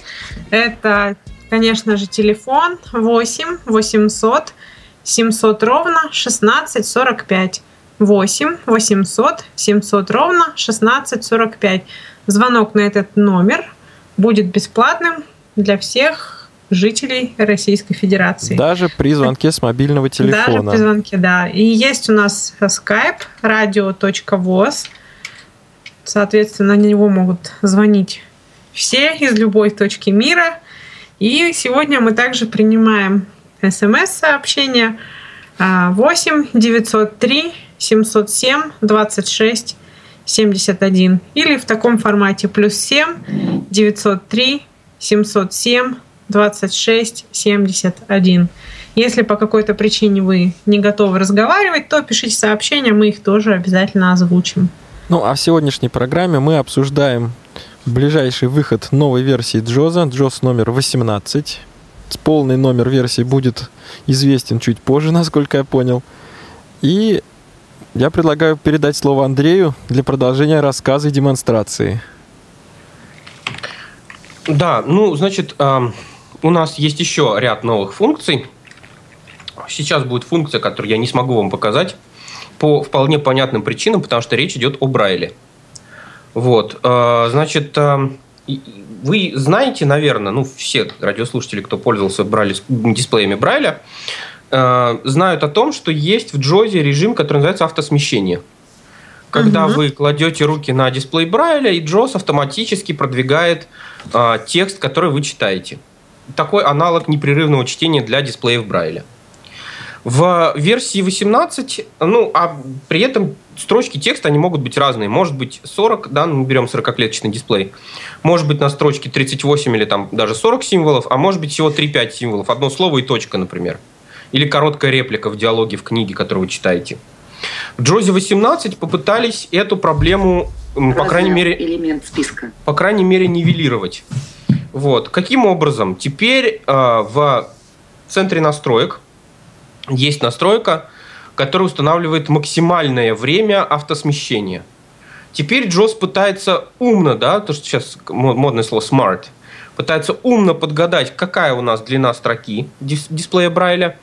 Это, конечно же, телефон 8 800 700 ровно 16 45. 8 800 700 ровно 16 45. Звонок на этот номер будет бесплатным для всех жителей Российской Федерации. Даже при звонке с мобильного Даже при телефона. звонке, да. И есть у нас skype radio.voz. Соответственно, на него могут звонить все из любой точки мира. И сегодня мы также принимаем смс-сообщения а, 8 903 707 26 71 или в таком формате плюс 7 903 707 26 71. Если по какой-то причине вы не готовы разговаривать, то пишите сообщения, мы их тоже обязательно озвучим. Ну, а в сегодняшней программе мы обсуждаем ближайший выход новой версии Джоза, Джоз номер 18. Полный номер версии будет известен чуть позже, насколько я понял. И я предлагаю передать слово Андрею для продолжения рассказа и демонстрации. Да, ну, значит, у нас есть еще ряд новых функций. Сейчас будет функция, которую я не смогу вам показать по вполне понятным причинам, потому что речь идет о Брайле. Вот, э, значит, вы знаете, наверное, ну, все радиослушатели, кто пользовался Брайле, дисплеями Брайля, э, знают о том, что есть в Джозе режим, который называется автосмещение. Когда Мгм. вы кладете руки на дисплей Брайля, и Джоз автоматически продвигает э, текст, который вы читаете. Такой аналог непрерывного чтения для дисплеев Брайля. В версии 18, ну, а при этом строчки текста, они могут быть разные. Может быть 40, да, ну, мы берем 40-клеточный дисплей. Может быть на строчке 38 или там даже 40 символов, а может быть всего 3-5 символов. Одно слово и точка, например. Или короткая реплика в диалоге в книге, которую вы читаете. В Джозе 18 попытались эту проблему, м, по крайней мере, Элемент списка. по крайней мере, нивелировать. Вот. Каким образом? Теперь э, в центре настроек есть настройка, которая устанавливает максимальное время автосмещения. Теперь Джос пытается умно, да, то, что сейчас мо- модное слово smart, пытается умно подгадать, какая у нас длина строки дис- дисплея Брайля,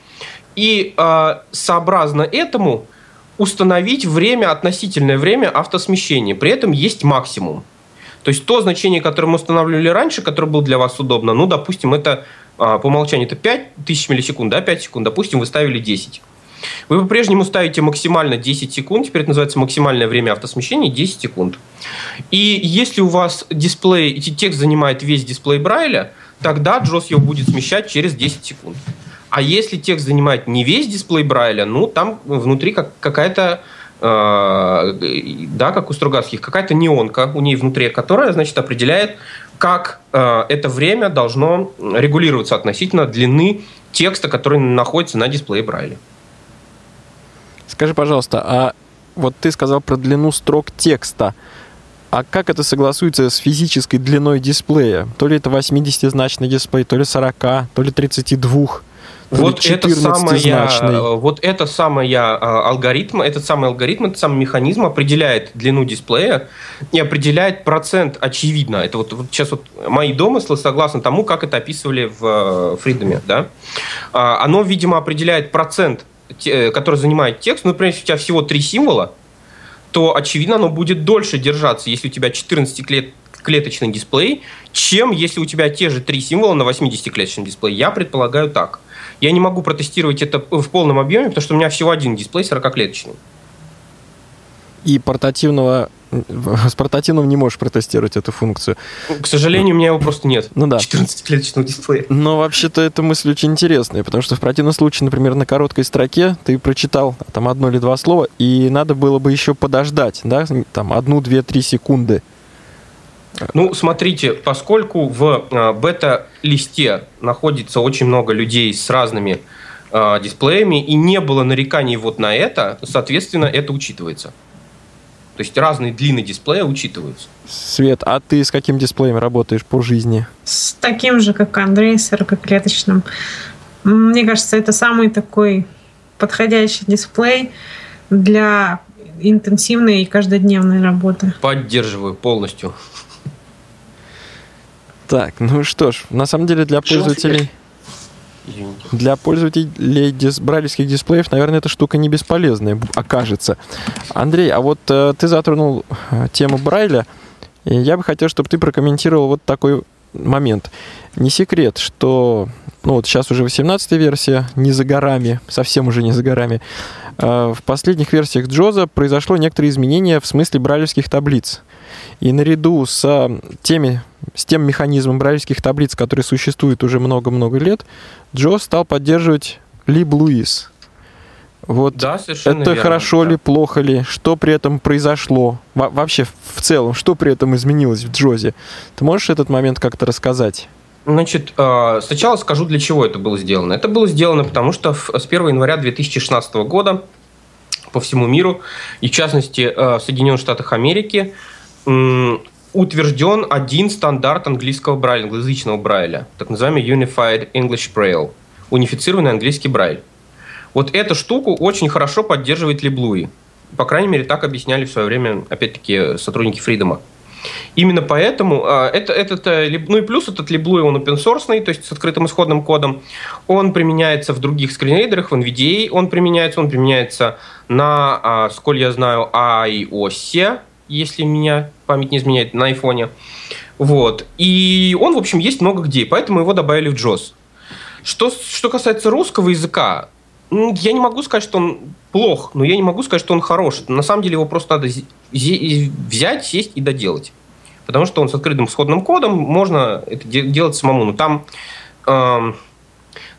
и э, сообразно этому установить время, относительное время автосмещения. При этом есть максимум. То есть то значение, которое мы устанавливали раньше, которое было для вас удобно, ну, допустим, это а, по умолчанию это 5 тысяч миллисекунд, да, 5 секунд, допустим, вы ставили 10. Вы по-прежнему ставите максимально 10 секунд, теперь это называется максимальное время автосмещения 10 секунд. И если у вас дисплей, текст занимает весь дисплей Брайля, тогда Джос его будет смещать через 10 секунд. А если текст занимает не весь дисплей Брайля, ну, там внутри как, какая-то э, да, как у Стругацких, какая-то неонка у ней внутри, которая, значит, определяет, как э, это время должно регулироваться относительно длины текста, который находится на дисплее Брайля. Скажи, пожалуйста, а вот ты сказал про длину строк текста. А как это согласуется с физической длиной дисплея? То ли это 80-значный дисплей, то ли 40, то ли 32. Вот это самая, вот это самая алгоритм, этот самый алгоритм, этот самый механизм определяет длину дисплея и определяет процент, очевидно. Это вот, вот сейчас вот мои домыслы согласно тому, как это описывали в Фридоме, да. А, оно, видимо, определяет процент, который занимает текст. Ну, например, если у тебя всего три символа, то, очевидно, оно будет дольше держаться, если у тебя 14 клет клеточный дисплей, чем если у тебя те же три символа на 80-клеточном дисплее. Я предполагаю так. Я не могу протестировать это в полном объеме, потому что у меня всего один дисплей 40-клеточный. И портативного с портативным не можешь протестировать эту функцию. К сожалению, у меня его просто нет. Ну да. 14-клеточного дисплея. Но вообще-то эта мысль очень интересная, потому что в противном случае, например, на короткой строке ты прочитал там одно или два слова, и надо было бы еще подождать, да, там одну, две, три секунды ну, смотрите, поскольку в а, бета-листе находится очень много людей с разными э, дисплеями, и не было нареканий вот на это, соответственно, это учитывается. То есть разные длины дисплея учитываются. Свет, а ты с каким дисплеем работаешь по жизни? С таким же, как Андрей, 40-клеточным. Мне кажется, это самый такой подходящий дисплей для интенсивной и каждодневной работы. Поддерживаю полностью. Так, ну что ж, на самом деле для пользователей... Для пользователей дис, брайлевских дисплеев, наверное, эта штука не бесполезная окажется. Андрей, а вот э, ты затронул э, тему Брайля, и я бы хотел, чтобы ты прокомментировал вот такой момент. Не секрет, что ну вот сейчас уже 18 версия, не за горами, совсем уже не за горами. Э, в последних версиях Джоза произошло некоторые изменения в смысле брайлевских таблиц. И наряду с теми с тем механизмом брайлевских таблиц, который существует уже много-много лет, Джо стал поддерживать Либ Луис. Вот да, совершенно это верно, хорошо да. ли, плохо ли, что при этом произошло, Во вообще в целом, что при этом изменилось в Джозе? Ты можешь этот момент как-то рассказать? Значит, э, сначала скажу, для чего это было сделано. Это было сделано потому, что с 1 января 2016 года по всему миру, и в частности э, в Соединенных Штатах Америки, утвержден один стандарт английского брайля, англоязычного брайля, так называемый Unified English Braille, унифицированный английский брайль. Вот эту штуку очень хорошо поддерживает Либлуи. По крайней мере, так объясняли в свое время, опять-таки, сотрудники Фридома. Именно поэтому а, это, этот, ну и плюс этот Liblui, он open source, то есть с открытым исходным кодом. Он применяется в других скринрейдерах, в NVDA он применяется, он применяется на, а, сколь я знаю, iOS, если меня память не изменяет, на айфоне. Вот. И он, в общем, есть много где, поэтому его добавили в JOS. Что, что касается русского языка, я не могу сказать, что он плох, но я не могу сказать, что он хорош. На самом деле его просто надо взять, сесть и доделать. Потому что он с открытым исходным кодом, можно это делать самому. Но там эм,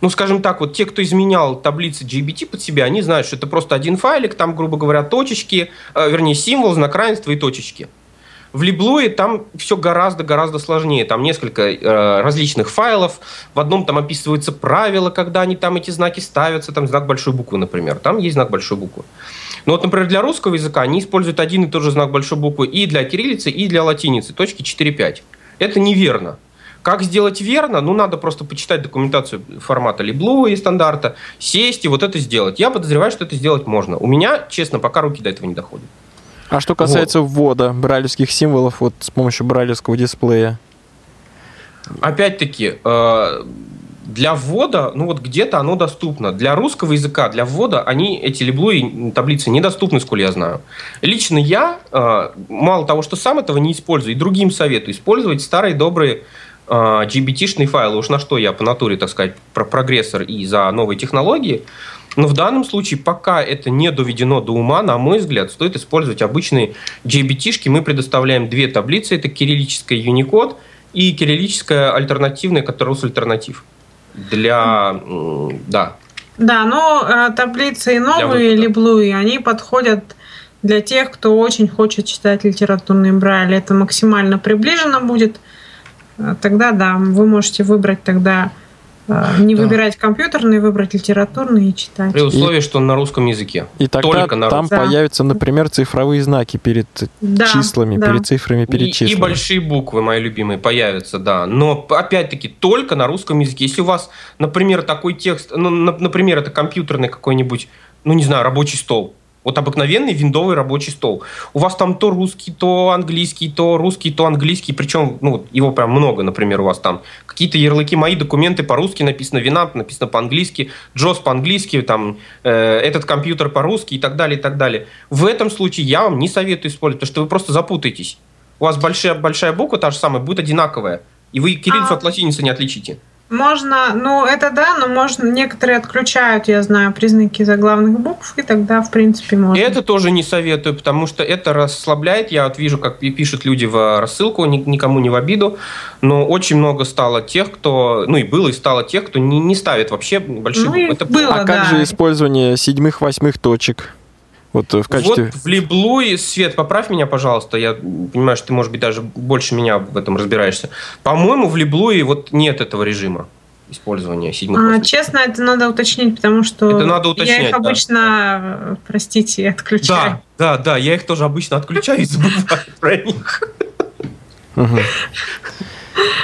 ну, скажем так, вот те, кто изменял таблицы GBT под себя, они знают, что это просто один файлик, там, грубо говоря, точечки, э, вернее, символ, знак равенства и точечки. В Либлуе там все гораздо-гораздо сложнее. Там несколько э, различных файлов. В одном там описываются правила, когда они там эти знаки ставятся. Там знак большой буквы, например. Там есть знак большой буквы. Но вот, например, для русского языка они используют один и тот же знак большой буквы и для кириллицы, и для латиницы. Точки 4-5. Это неверно. Как сделать верно? Ну, надо просто почитать документацию формата Либлу и стандарта, сесть и вот это сделать. Я подозреваю, что это сделать можно. У меня, честно, пока руки до этого не доходят. А что касается вот. ввода брайлевских символов вот с помощью брайлевского дисплея? Опять-таки, э, для ввода, ну вот где-то оно доступно. Для русского языка, для ввода, они, эти либлу и таблицы недоступны, сколько я знаю. Лично я, э, мало того, что сам этого не использую, и другим советую использовать старые добрые GBT-шные файлы, уж на что я по натуре, так сказать, про прогрессор и за новые технологии. Но в данном случае, пока это не доведено до ума, на мой взгляд, стоит использовать обычные GBT-шки. Мы предоставляем две таблицы. Это кириллическая Unicode и кириллическая альтернативная, которая альтернатив. Для... Да. Да, но э, таблицы и новые Либлуи, они подходят для тех, кто очень хочет читать литературный брайль. Это максимально приближено будет – тогда да, вы можете выбрать тогда э, не да. выбирать компьютерный, выбрать литературный и читать. При условии, и, что он на русском языке. И тогда Только на там да. появятся, например, цифровые знаки перед да, числами, да. перед цифрами, перед и, числами. И большие буквы, мои любимые, появятся, да. Но, опять-таки, только на русском языке. Если у вас, например, такой текст, ну, например, это компьютерный какой-нибудь, ну, не знаю, рабочий стол, вот обыкновенный виндовый рабочий стол. У вас там то русский, то английский, то русский, то английский. Причем, ну, его прям много, например, у вас там. Какие-то ярлыки, мои документы по-русски написано, вина написано по-английски, Джос по-английски, там, э, этот компьютер по-русски и так далее, и так далее. В этом случае я вам не советую использовать, потому что вы просто запутаетесь. У вас большая, большая буква, та же самая, будет одинаковая. И вы кириллицу а... от латиницы не отличите. Можно, ну это да, но можно некоторые отключают, я знаю, признаки заглавных букв, и тогда, в принципе, можно. Это тоже не советую, потому что это расслабляет. Я вот вижу, как пишут люди в рассылку, никому не в обиду, но очень много стало тех, кто, ну и было, и стало тех, кто не, не ставит вообще большие ну, буквы. Это было, а да. как же использование седьмых-восьмых точек? Вот э, в качестве... Вот в Либлуи, Свет, поправь меня, пожалуйста, я понимаю, что ты, может быть, даже больше меня в этом разбираешься. По-моему, в Либлуи вот нет этого режима использования седьмых а, Честно, это надо уточнить, потому что это надо уточнять, я их обычно, да. простите, отключаю. Да, да, да, я их тоже обычно отключаю и забываю (laughs) про них.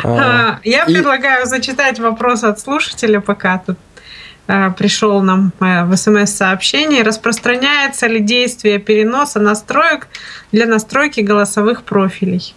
А, я предлагаю зачитать вопрос от слушателя, пока тут пришел нам э, в смс-сообщении, распространяется ли действие переноса настроек для настройки голосовых профилей?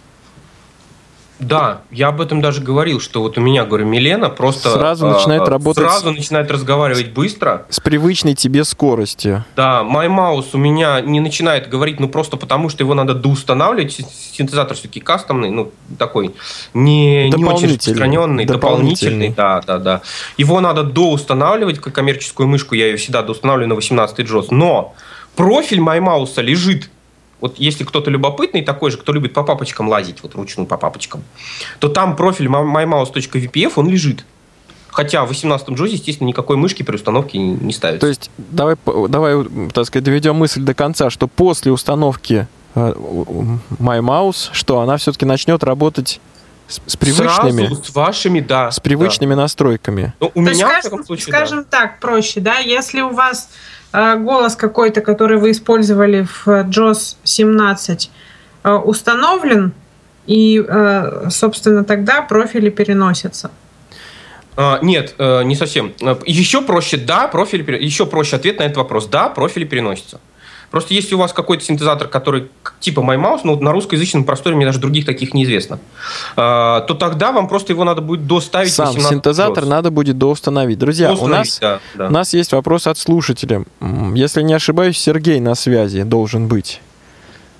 Да, я об этом даже говорил, что вот у меня, говорю, Милена просто сразу э, начинает работать, сразу начинает разговаривать быстро, с привычной тебе скоростью. Да, MyMouse у меня не начинает говорить, ну просто потому, что его надо доустанавливать. Синтезатор все-таки кастомный, ну такой не, не очень распространенный, дополнительный. дополнительный. Да, да, да. Его надо доустанавливать, как коммерческую мышку, я ее всегда доустанавливаю на 18 JOS. Но профиль MyMouse лежит вот если кто-то любопытный такой же, кто любит по папочкам лазить, вот ручную по папочкам, то там профиль mymouse.vpf, он лежит. Хотя в 18-м джозе, естественно, никакой мышки при установке не ставится. То есть давай, давай так сказать, доведем мысль до конца, что после установки э, MyMouse, что она все-таки начнет работать с, с привычными, Сразу с вашими, да, с привычными да. настройками. Ну, у То меня, есть, скажем, случае, скажем да. так, проще, да, если у вас голос какой-то, который вы использовали в JOS 17, а, установлен, и, а, собственно, тогда профили переносятся. Нет, э, не совсем. Еще проще, да, профили, еще проще ответ на этот вопрос. Да, профили переносятся. Просто если у вас какой-то синтезатор, который типа MyMouse, ну, на русскоязычном просторе мне даже других таких неизвестно, то тогда вам просто его надо будет доставить Сам синтезатор прос. надо будет доустановить. Друзья, у нас, да, да. у нас есть вопрос от слушателя. Если не ошибаюсь, Сергей на связи должен быть.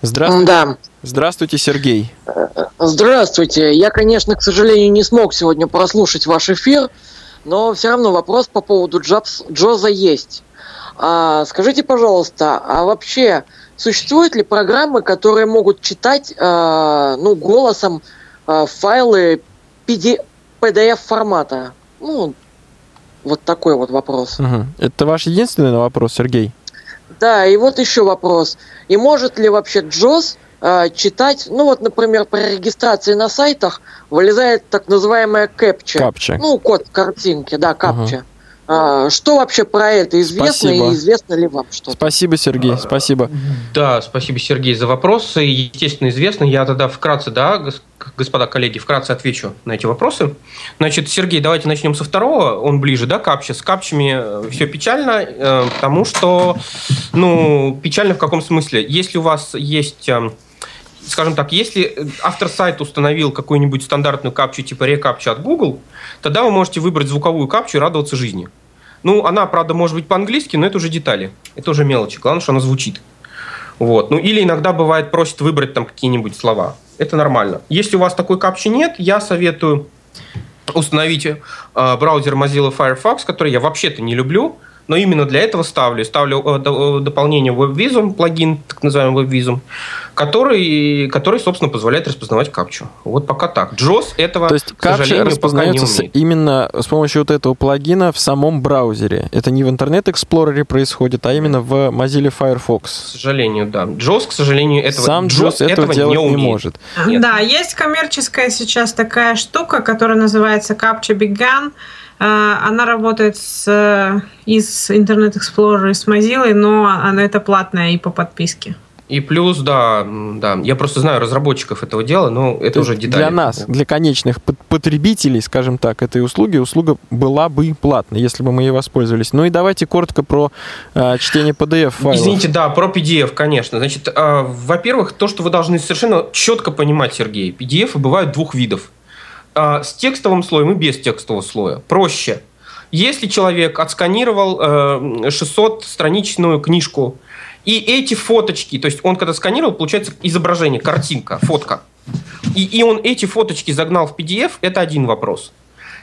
Здравствуйте. Да. Здравствуйте, Сергей. Здравствуйте. Я, конечно, к сожалению, не смог сегодня прослушать ваш эфир, но все равно вопрос по поводу Джобс, Джоза есть. А, скажите, пожалуйста, а вообще существуют ли программы, которые могут читать а, ну, голосом а, файлы PD, PDF формата? Ну, вот такой вот вопрос. Угу. Это ваш единственный вопрос, Сергей? Да, и вот еще вопрос. И может ли вообще Джоз э, читать, ну вот, например, при регистрации на сайтах вылезает так называемая капча. Капча. Ну, код картинки, да, капча. Угу. А, что вообще про это известно спасибо. и известно ли вам что-то? Спасибо, Сергей, спасибо. Да, спасибо, Сергей, за вопросы. Естественно, известно. Я тогда вкратце, да, господа коллеги, вкратце отвечу на эти вопросы. Значит, Сергей, давайте начнем со второго. Он ближе, да, капча. С капчами э, все печально, э, потому что, ну, печально в каком смысле? Если у вас есть эм, скажем так, если автор сайта установил какую-нибудь стандартную капчу типа рекапча от Google, тогда вы можете выбрать звуковую капчу и радоваться жизни. Ну, она, правда, может быть по-английски, но это уже детали. Это уже мелочи. Главное, что она звучит. Вот. Ну, или иногда бывает просит выбрать там какие-нибудь слова. Это нормально. Если у вас такой капчи нет, я советую установить э, браузер Mozilla Firefox, который я вообще-то не люблю, но именно для этого ставлю. Ставлю э, э, дополнение WebVisum, плагин, так называемый WebVisum, который, который, собственно, позволяет распознавать капчу. Вот пока так. JOS этого, То есть к сожалению, распознается пока не умеет. именно с помощью вот этого плагина в самом браузере. Это не в Internet Explorer происходит, а именно в Mozilla Firefox. К сожалению, да. JOS, к сожалению, этого, Сам JOS, JOS этого, этого делать не, не может. Нет. Да, есть коммерческая сейчас такая штука, которая называется Capture Began. А, она работает с, из Internet Explorer и с Mozilla, но она это платная и по подписке. И плюс, да, да, я просто знаю разработчиков этого дела, но это То уже детали. Для нас, для конечных пот- потребителей, скажем так, этой услуги, услуга была бы платной, если бы мы ей воспользовались. Ну и давайте коротко про э, чтение PDF-файлов. Извините, да, про PDF, конечно. Значит, э, во-первых, то, что вы должны совершенно четко понимать, Сергей, PDF бывают двух видов. Э, с текстовым слоем и без текстового слоя. Проще. Если человек отсканировал э, 600-страничную книжку, и эти фоточки, то есть он когда сканировал, получается изображение, картинка, фотка. И, и он эти фоточки загнал в PDF, это один вопрос.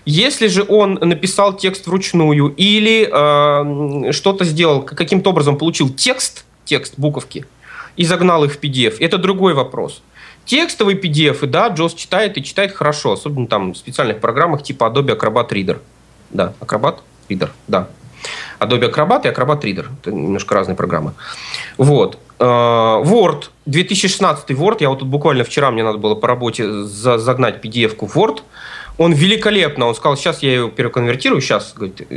Если же он написал текст вручную или э, что-то сделал, каким-то образом получил текст, текст, буковки, и загнал их в PDF, это другой вопрос. Текстовые PDF, да, Джос читает и читает хорошо, особенно там в специальных программах типа Adobe Acrobat Reader. Да, Acrobat Reader, да. Adobe Acrobat и Acrobat Reader. Это немножко разные программы. Вот. Э, Word, 2016 Word, я вот тут буквально вчера мне надо было по работе за- загнать PDF-ку в Word. Он великолепно, он сказал, сейчас я ее переконвертирую, сейчас, говорит,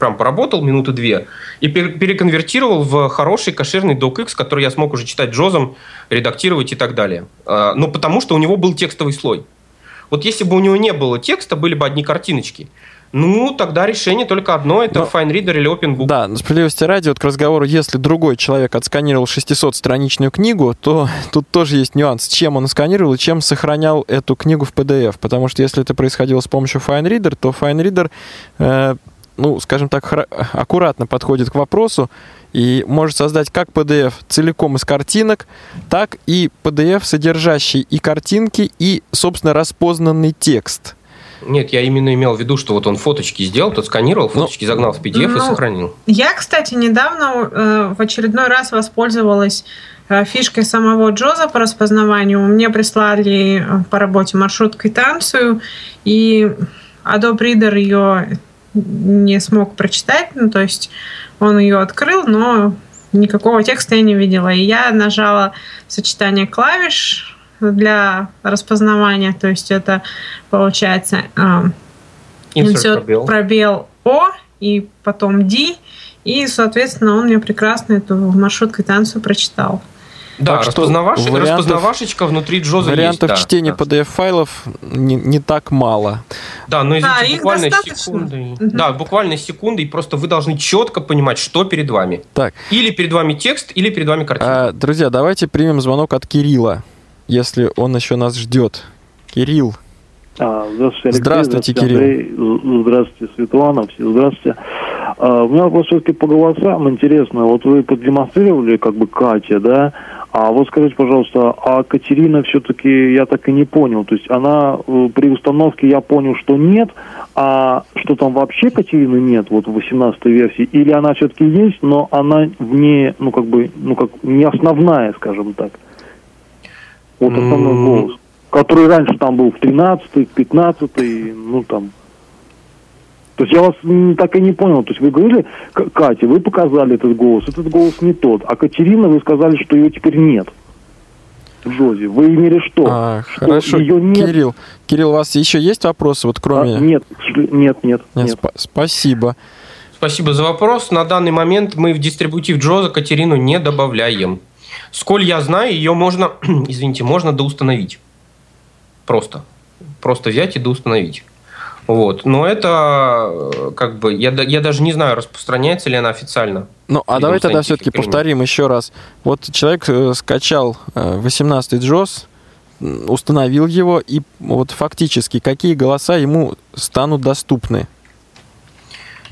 прям поработал минуты две, и пер- переконвертировал в хороший кошерный DocX, который я смог уже читать Джозом, редактировать и так далее. Э, Но потому что у него был текстовый слой. Вот если бы у него не было текста, были бы одни картиночки, ну, тогда решение только одно, это Но- FineReader или OpenBook. Да, на справедливости ради, вот к разговору, если другой человек отсканировал 600-страничную книгу, то (laughs) тут тоже есть нюанс, чем он сканировал и чем сохранял эту книгу в PDF. Потому что если это происходило с помощью FineReader, то FineReader, э, ну, скажем так, аккуратно подходит к вопросу и может создать как PDF целиком из картинок, так и PDF, содержащий и картинки, и, собственно, распознанный текст. Нет, я именно имел в виду, что вот он фоточки сделал, тот сканировал, Ну, фоточки загнал в PDF и ну, сохранил. Я, кстати, недавно э, в очередной раз воспользовалась э, фишкой самого Джоза по распознаванию. Мне прислали э, по работе маршрут-квитанцию, и Adobe Reader ее не смог прочитать, ну, то есть он ее открыл, но никакого текста я не видела. И я нажала сочетание клавиш для распознавания, то есть это получается э, Insert пробел. пробел О и потом D. И, соответственно, он мне прекрасно эту маршрут-квитанцию прочитал. Да, Так что распознаваш... вариантов- распознавашечка внутри Джоза Вариантов есть. да, чтения да. PDF-файлов не, не так мало. Да, но извините, Да, их буквально секунды. Мгм. Да, буквально секунды, и просто вы должны четко понимать, что перед вами. Так, Или перед вами текст, или перед вами картинка. а, друзья, давайте примем звонок от Кирилла, если он еще нас ждет. Кирилл, А, Здравствуйте, Алексей. Здравствуйте, Андрей. З- Здравствуйте, Светлана. Все здравствуйте. А, У меня вопрос все-таки по голосам. Интересно, вот вы продемонстрировали как бы Катя, да? А вот скажите, пожалуйста, а Катерина все-таки я так и не понял. То есть она э, при установке я понял, что нет, а что там вообще Катерины нет, вот в 18 версии, или она все-таки есть, но она вне, ну как бы, ну как не основная, скажем так. Вот основной М. голос который раньше там был в 13 15 ну там. То есть я вас так и не понял. То есть вы говорили, Катя, вы показали этот голос, этот голос не тот. А Катерина, вы сказали, что ее теперь нет. Джози. Вы имели что? а, Что хорошо, ее нет? Кирилл, Кирилл, у вас еще есть вопросы, вот кроме... А, нет, нет, нет, Нет, нет. спа- спасибо. Спасибо за вопрос. На данный момент мы в дистрибутив Джоза Катерину не добавляем. Сколь я знаю, ее можно, (clears throat) извините, можно доустановить. Просто. Просто взять и доустановить. Вот. Но это э, как бы, я, я даже не знаю, распространяется ли она официально. Ну, а давай тогда все-таки повторим еще раз. Вот человек э, скачал 18-й JOS, м, установил его, и вот фактически какие голоса ему станут доступны?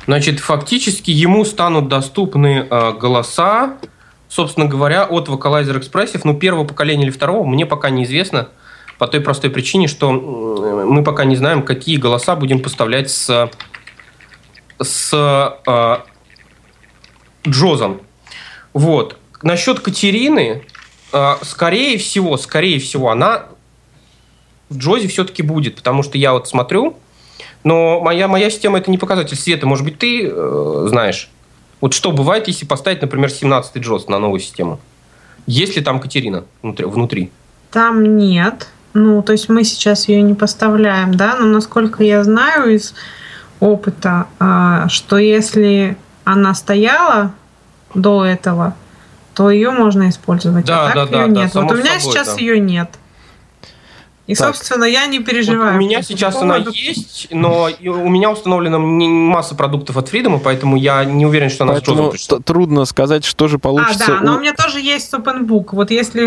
Значит, фактически ему станут доступны э, голоса, собственно говоря, от Vocalizer Expressive, ну, первого поколения или второго, мне пока неизвестно, по той простой причине, что мы пока не знаем, какие голоса будем поставлять с, с э, Джозом. Вот. Насчет Катерины, э, скорее всего, скорее всего, она в Джозе все-таки будет, потому что я вот смотрю, но моя, моя система это не показатель света. Может быть, ты э, знаешь. Вот что бывает, если поставить, например, 17-й джоз на новую систему? Есть ли там Катерина внутри? Там нет. Ну, то есть мы сейчас ее не поставляем, да, но насколько я знаю из опыта, а, что если она стояла до этого, то ее можно использовать. Да, а так да, ее да, нет. да, вот у меня собой, сейчас да. ее нет. И, Так. собственно, я не Вот переживаю. у меня сейчас она поводу. есть, но у меня установлена масса продуктов от Freedom, поэтому я не уверен, что она Поэтому т- трудно сказать, что же А, получится. да, но у- у меня тоже есть Супенбук. Вот если...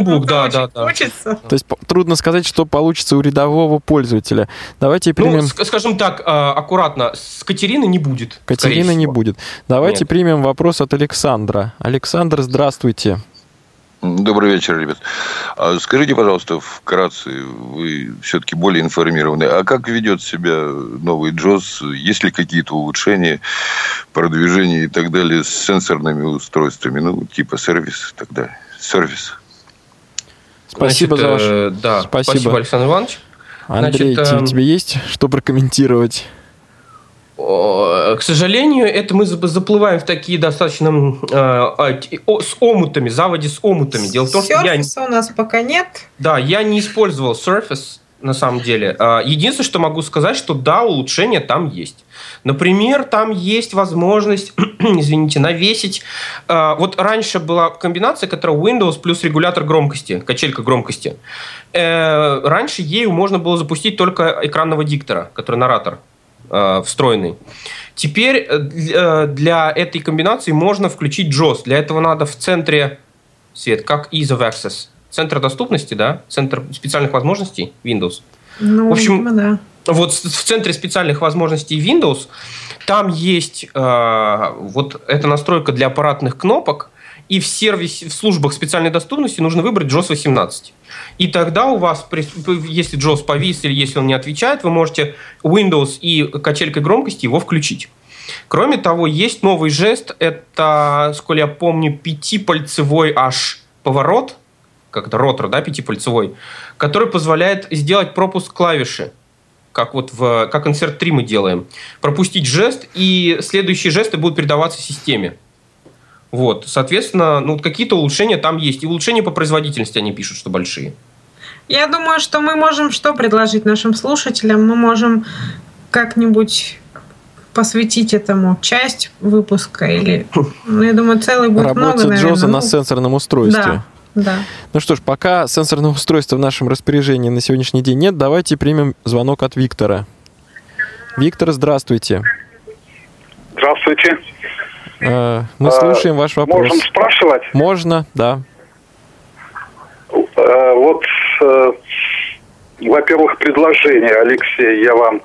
вдруг да, да, да. Хочется. То есть трудно сказать, что получится у рядового пользователя. Давайте Ну, примем... ск- скажем так, э, аккуратно, с Катерины не будет. скорее Катерина не будет. Давайте Нет. примем вопрос от Александра. Александр, здравствуйте. Добрый вечер, ребят. А Скажите, пожалуйста, вкратце, вы все-таки более информированы, а как ведет себя новый Джоз? Есть ли какие-то улучшения, продвижения и так далее с сенсорными устройствами, ну, типа сервис и так далее? Сервис. Спасибо Значит, за ваш... э, Да, Спасибо. спасибо, Александр Иванович. Андрей, значит, те- эм, тебе есть что прокомментировать? К сожалению, это мы за- заплываем в такие достаточно э, а, о- с омутами, заводи с омутами. Дело в том, что я, у нас пока нет. да, я не использовал Surface на самом деле. А, Единственное, что могу сказать, что да, улучшения там есть. Например, там есть возможность, (clears throat) извините, навесить. а, Вот раньше была комбинация, которая Windows плюс регулятор громкости, качелька громкости. Э, Раньше ею можно было запустить только экранного диктора, который наратор э, встроенный. Теперь э, для для этой комбинации можно включить JOS. Для этого надо в центре, Свет, как Ease of Access, центр доступности, да, центр специальных возможностей Windows. Ну, В общем, да. Вот в центре специальных возможностей Windows там есть э, вот эта настройка для аппаратных кнопок, и в сервисе, в службах специальной доступности нужно выбрать JOS 18. И тогда у вас, если JOS повис или если он не отвечает, вы можете Windows и качелькой громкости его включить. Кроме того, есть новый жест. Это, сколько я помню, пятипальцевой аж поворот, как это ротор, да, пятипальцевой, который позволяет сделать пропуск клавиши как вот в как Insert 3 мы делаем, пропустить жест, и следующие жесты будут передаваться системе. Вот, соответственно, ну, какие-то улучшения там есть. И улучшения по производительности они пишут, что большие. Я думаю, что мы можем что предложить нашим слушателям? Мы можем как-нибудь посвятить этому часть выпуска или, ну, я думаю, целый будет много, Работа наверное. Джоза на ну, сенсорном устройстве. Да, да. Ну что ж, пока сенсорного устройства в нашем распоряжении на сегодняшний день нет, давайте примем звонок от Виктора. Виктор, здравствуйте. Здравствуйте. Э, Мы А, слушаем ваш вопрос. Можем спрашивать? Можно, да. Э, Вот, э, во-первых, предложение, Алексей, я вам,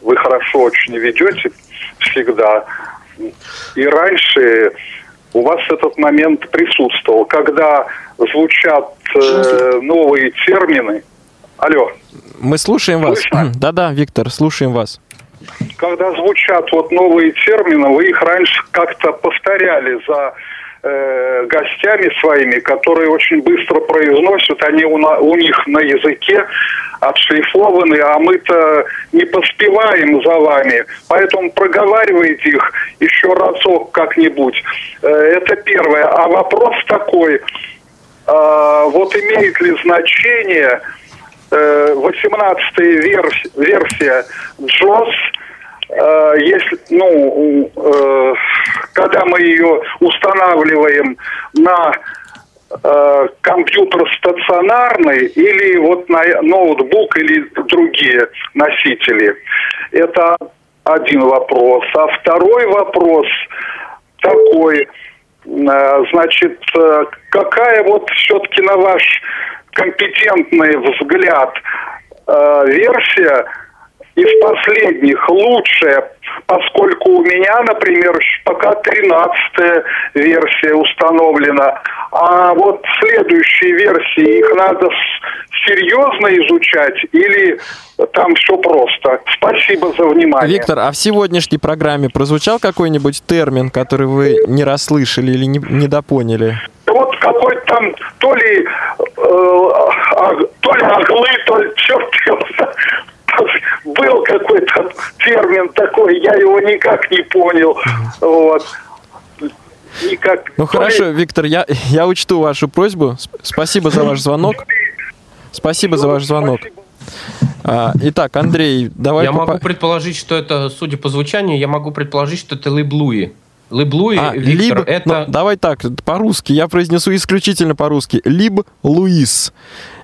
вы хорошо очень ведете всегда. И раньше у вас этот момент присутствовал, когда звучат э, новые термины. Алло. Мы слушаем вас. Да-да, Виктор, слушаем вас. Когда звучат вот новые термины, вы их раньше как-то повторяли за э, гостями своими, которые очень быстро произносят, они у, на- у них на языке отшлифованы, а мы-то не поспеваем за вами, поэтому проговаривайте их еще разок как-нибудь. Э, это первое. А вопрос такой, а, вот имеет ли значение 18 верс- версия JOS, э, если, ну, э, когда мы ее устанавливаем на э, компьютер стационарный или вот на ноутбук или другие носители. Это один вопрос. А второй вопрос такой, э, значит, э, какая вот все-таки на ваш компетентный взгляд э, версия из последних лучшая, поскольку у меня, например, пока 13 версия установлена, а вот следующие версии, их надо серьезно изучать или там все просто? Спасибо за внимание. Виктор, а в сегодняшней программе прозвучал какой-нибудь термин, который вы не расслышали или не, недопоняли? Вот какой-то там то ли, э, а- то ли оглы, то ли черт был какой-то термин такой, я его никак не понял. Вот. Никак. Ну хорошо, Виктор, я, я учту вашу просьбу. Спасибо за ваш звонок. Спасибо за ваш звонок. А, итак, Андрей, давай... Я могу предположить, что это, судя по звучанию, я могу предположить, что это Либ Луи. Либ Луи, А, Виктор, либо, это... ну, давай так, по-русски, я произнесу исключительно по-русски. Либ Луис.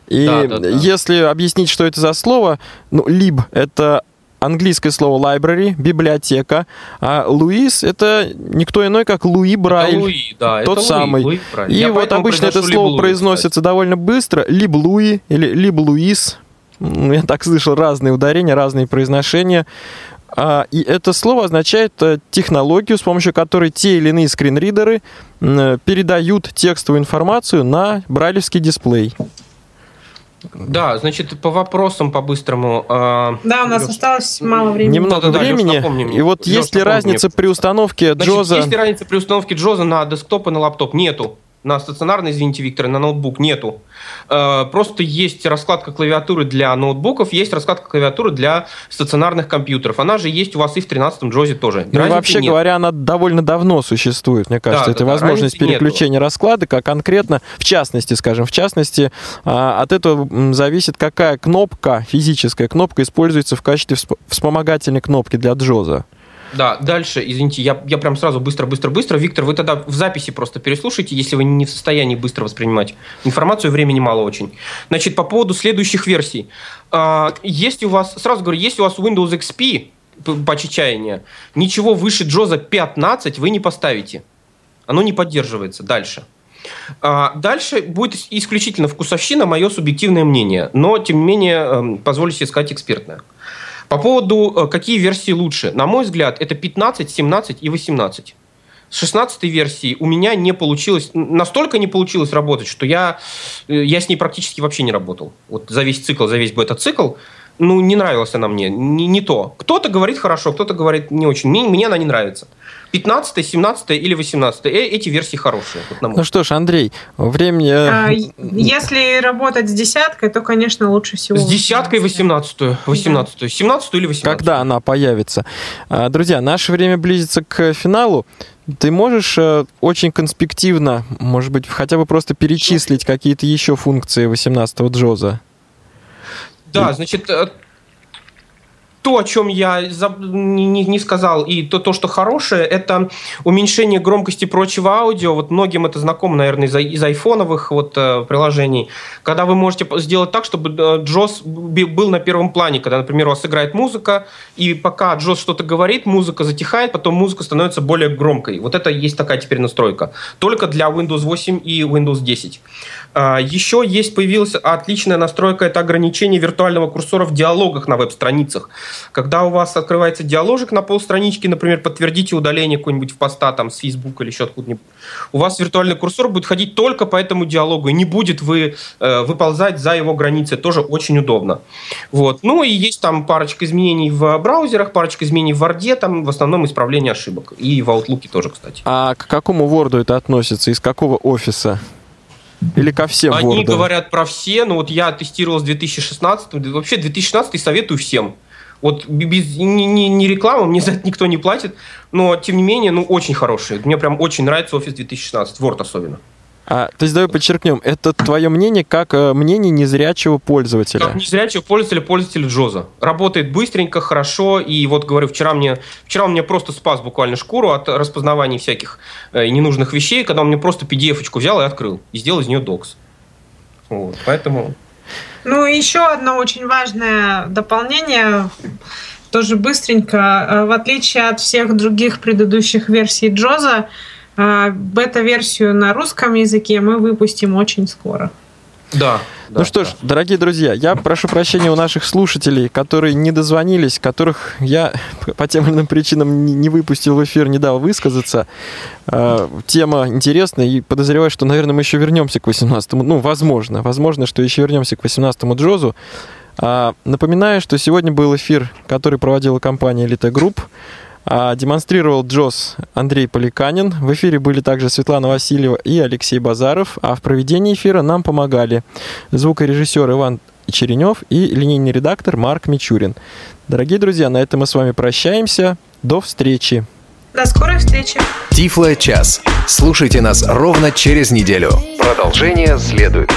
И Да, да, да. если объяснить, что это за слово, ну, либ — это английское слово library, библиотека, а Луис — это никто иной, как Луи Брайль. Это Луи, да, тот это Луи, самый. Луи Брайль. И Я вот обычно это слово Луи, произносится довольно быстро. Либ Луи или либ Луис. Я так слышал разные ударения, разные произношения. А, И это слово означает э, технологию, с помощью которой те или иные скринридеры м, передают текстовую информацию на брайлевский дисплей. Да, значит, по вопросам по-быстрому. а, Да, у нас Лёш, осталось мало времени. Немного Лёш, времени. напомни мне. И вот Лёш, есть ли напомни разница мне. при установке Значит, Джоза? есть ли разница при установке Джоза на десктоп и на лаптоп? Нету. На стационарный, извините, Виктор, на ноутбук нету. Э, Просто есть раскладка клавиатуры для ноутбуков, есть раскладка клавиатуры для стационарных компьютеров. Она же есть у вас и в 13-м Джозе тоже. Ну, Разницы вообще нет. говоря, она довольно давно существует, мне кажется. Да, это да, возможность разницы нету. переключения раскладок, а конкретно, в частности, скажем, в частности, а, от этого зависит, какая кнопка, физическая кнопка, используется в качестве всп- вспомогательной кнопки для Джоза. Да, дальше, извините, я, я прям сразу быстро-быстро-быстро. Виктор, вы тогда в записи просто переслушайте, если вы не в состоянии быстро воспринимать информацию, времени мало очень. Значит, по поводу следующих версий. А, Есть у вас, сразу говорю, если у вас Windows XP по чечаянию, ничего выше Джоза 15 вы не поставите. Оно не поддерживается. Дальше. А, Дальше будет ис- исключительно вкусовщина, мое субъективное мнение. Но, тем не менее, эм, позволю себе сказать экспертное. По поводу, э, какие версии лучше. На мой взгляд, это 15, 17 и 18. С 16 версии у меня не получилось, настолько не получилось работать, что я, э, я с ней практически вообще не работал. Вот за весь цикл, за весь бета-цикл, ну, не нравилась она мне, не, не то. Кто-то говорит хорошо, кто-то говорит не очень. Мне, мне она не нравится. 15, 17 или 18. Э, эти версии хорошие. Вот Ну что ж, Андрей, времени... э, А, Если работать с десяткой, то, конечно, лучше всего... С десяткой 18 18 17 или 18 когда она появится. А, Друзья, наше время близится к финалу. Ты можешь э, очень конспективно, может быть, хотя бы просто перечислить какие-то еще функции 18-го Джоза? Да, значит, то, о чем я не, не- сказал, и то, то, что хорошее, это уменьшение громкости прочего аудио. Вот многим это знакомо, наверное, из, из айфоновых вот, э, приложений. Когда вы можете сделать так, чтобы э, Джос был на первом плане. Когда, например, у вас играет музыка, и пока Джос что-то говорит, музыка затихает, потом музыка становится более громкой. Вот это есть такая теперь настройка. Только для Windows 8 и Windows 10. А, Еще есть, появилась отличная настройка, это ограничение виртуального курсора в диалогах на веб-страницах. Когда у вас открывается диаложик на полстранички, например, подтвердите удаление какой-нибудь в поста там, с Facebook или еще откуда-нибудь, у вас виртуальный курсор будет ходить только по этому диалогу, и не будет вы э, выползать за его границы. Тоже очень удобно. Вот. Ну и есть там парочка изменений в браузерах, парочка изменений в Word, там в основном исправление ошибок. И в Outlook тоже, кстати. А к какому Word это относится? Из какого офиса? Или ко всем Они Word? говорят про все, но вот я тестировал с 2016, да вообще 2016 советую всем. Вот без не, не- не реклама, мне (laughs) за это никто не платит, но тем не менее, ну очень хорошие. Мне прям очень нравится Office 2016, Word особенно. А, то есть давай подчеркнем, это твое мнение как э, мнение незрячего пользователя. Как незрячего пользователя, пользователя Джоза. Работает быстренько, хорошо, и вот говорю, вчера мне, вчера он мне просто спас буквально шкуру от распознавания всяких э, ненужных вещей, когда он мне просто PDF-очку взял и открыл, и сделал из нее докс. Вот, поэтому... Ну, еще одно очень важное дополнение, тоже быстренько. Э, В отличие от всех других предыдущих версий Джоза, э, бета-версию на русском языке мы выпустим очень скоро. Да. ну что ж, дорогие друзья, я прошу прощения у наших слушателей, которые не дозвонились, которых я (laughs) по тем или иным причинам не- выпустил в эфир, не дал высказаться. Э, Тема интересная, и подозреваю, что, наверное, мы еще вернемся к 18-му. Ну, возможно, возможно, что еще вернемся к 18-му Джозу. А, Напоминаю, что сегодня был эфир, который проводила компания Elite Group. А, Демонстрировал Джос Андрей Поликанин. В эфире были также Светлана Васильева и Алексей Базаров. А в проведении эфира нам помогали звукорежиссер Иван Черенев и линейный редактор Марк Мичурин. Дорогие друзья, на этом мы с вами прощаемся. До встречи. До скорой встречи! Тифло час. Слушайте нас ровно через неделю. Продолжение следует.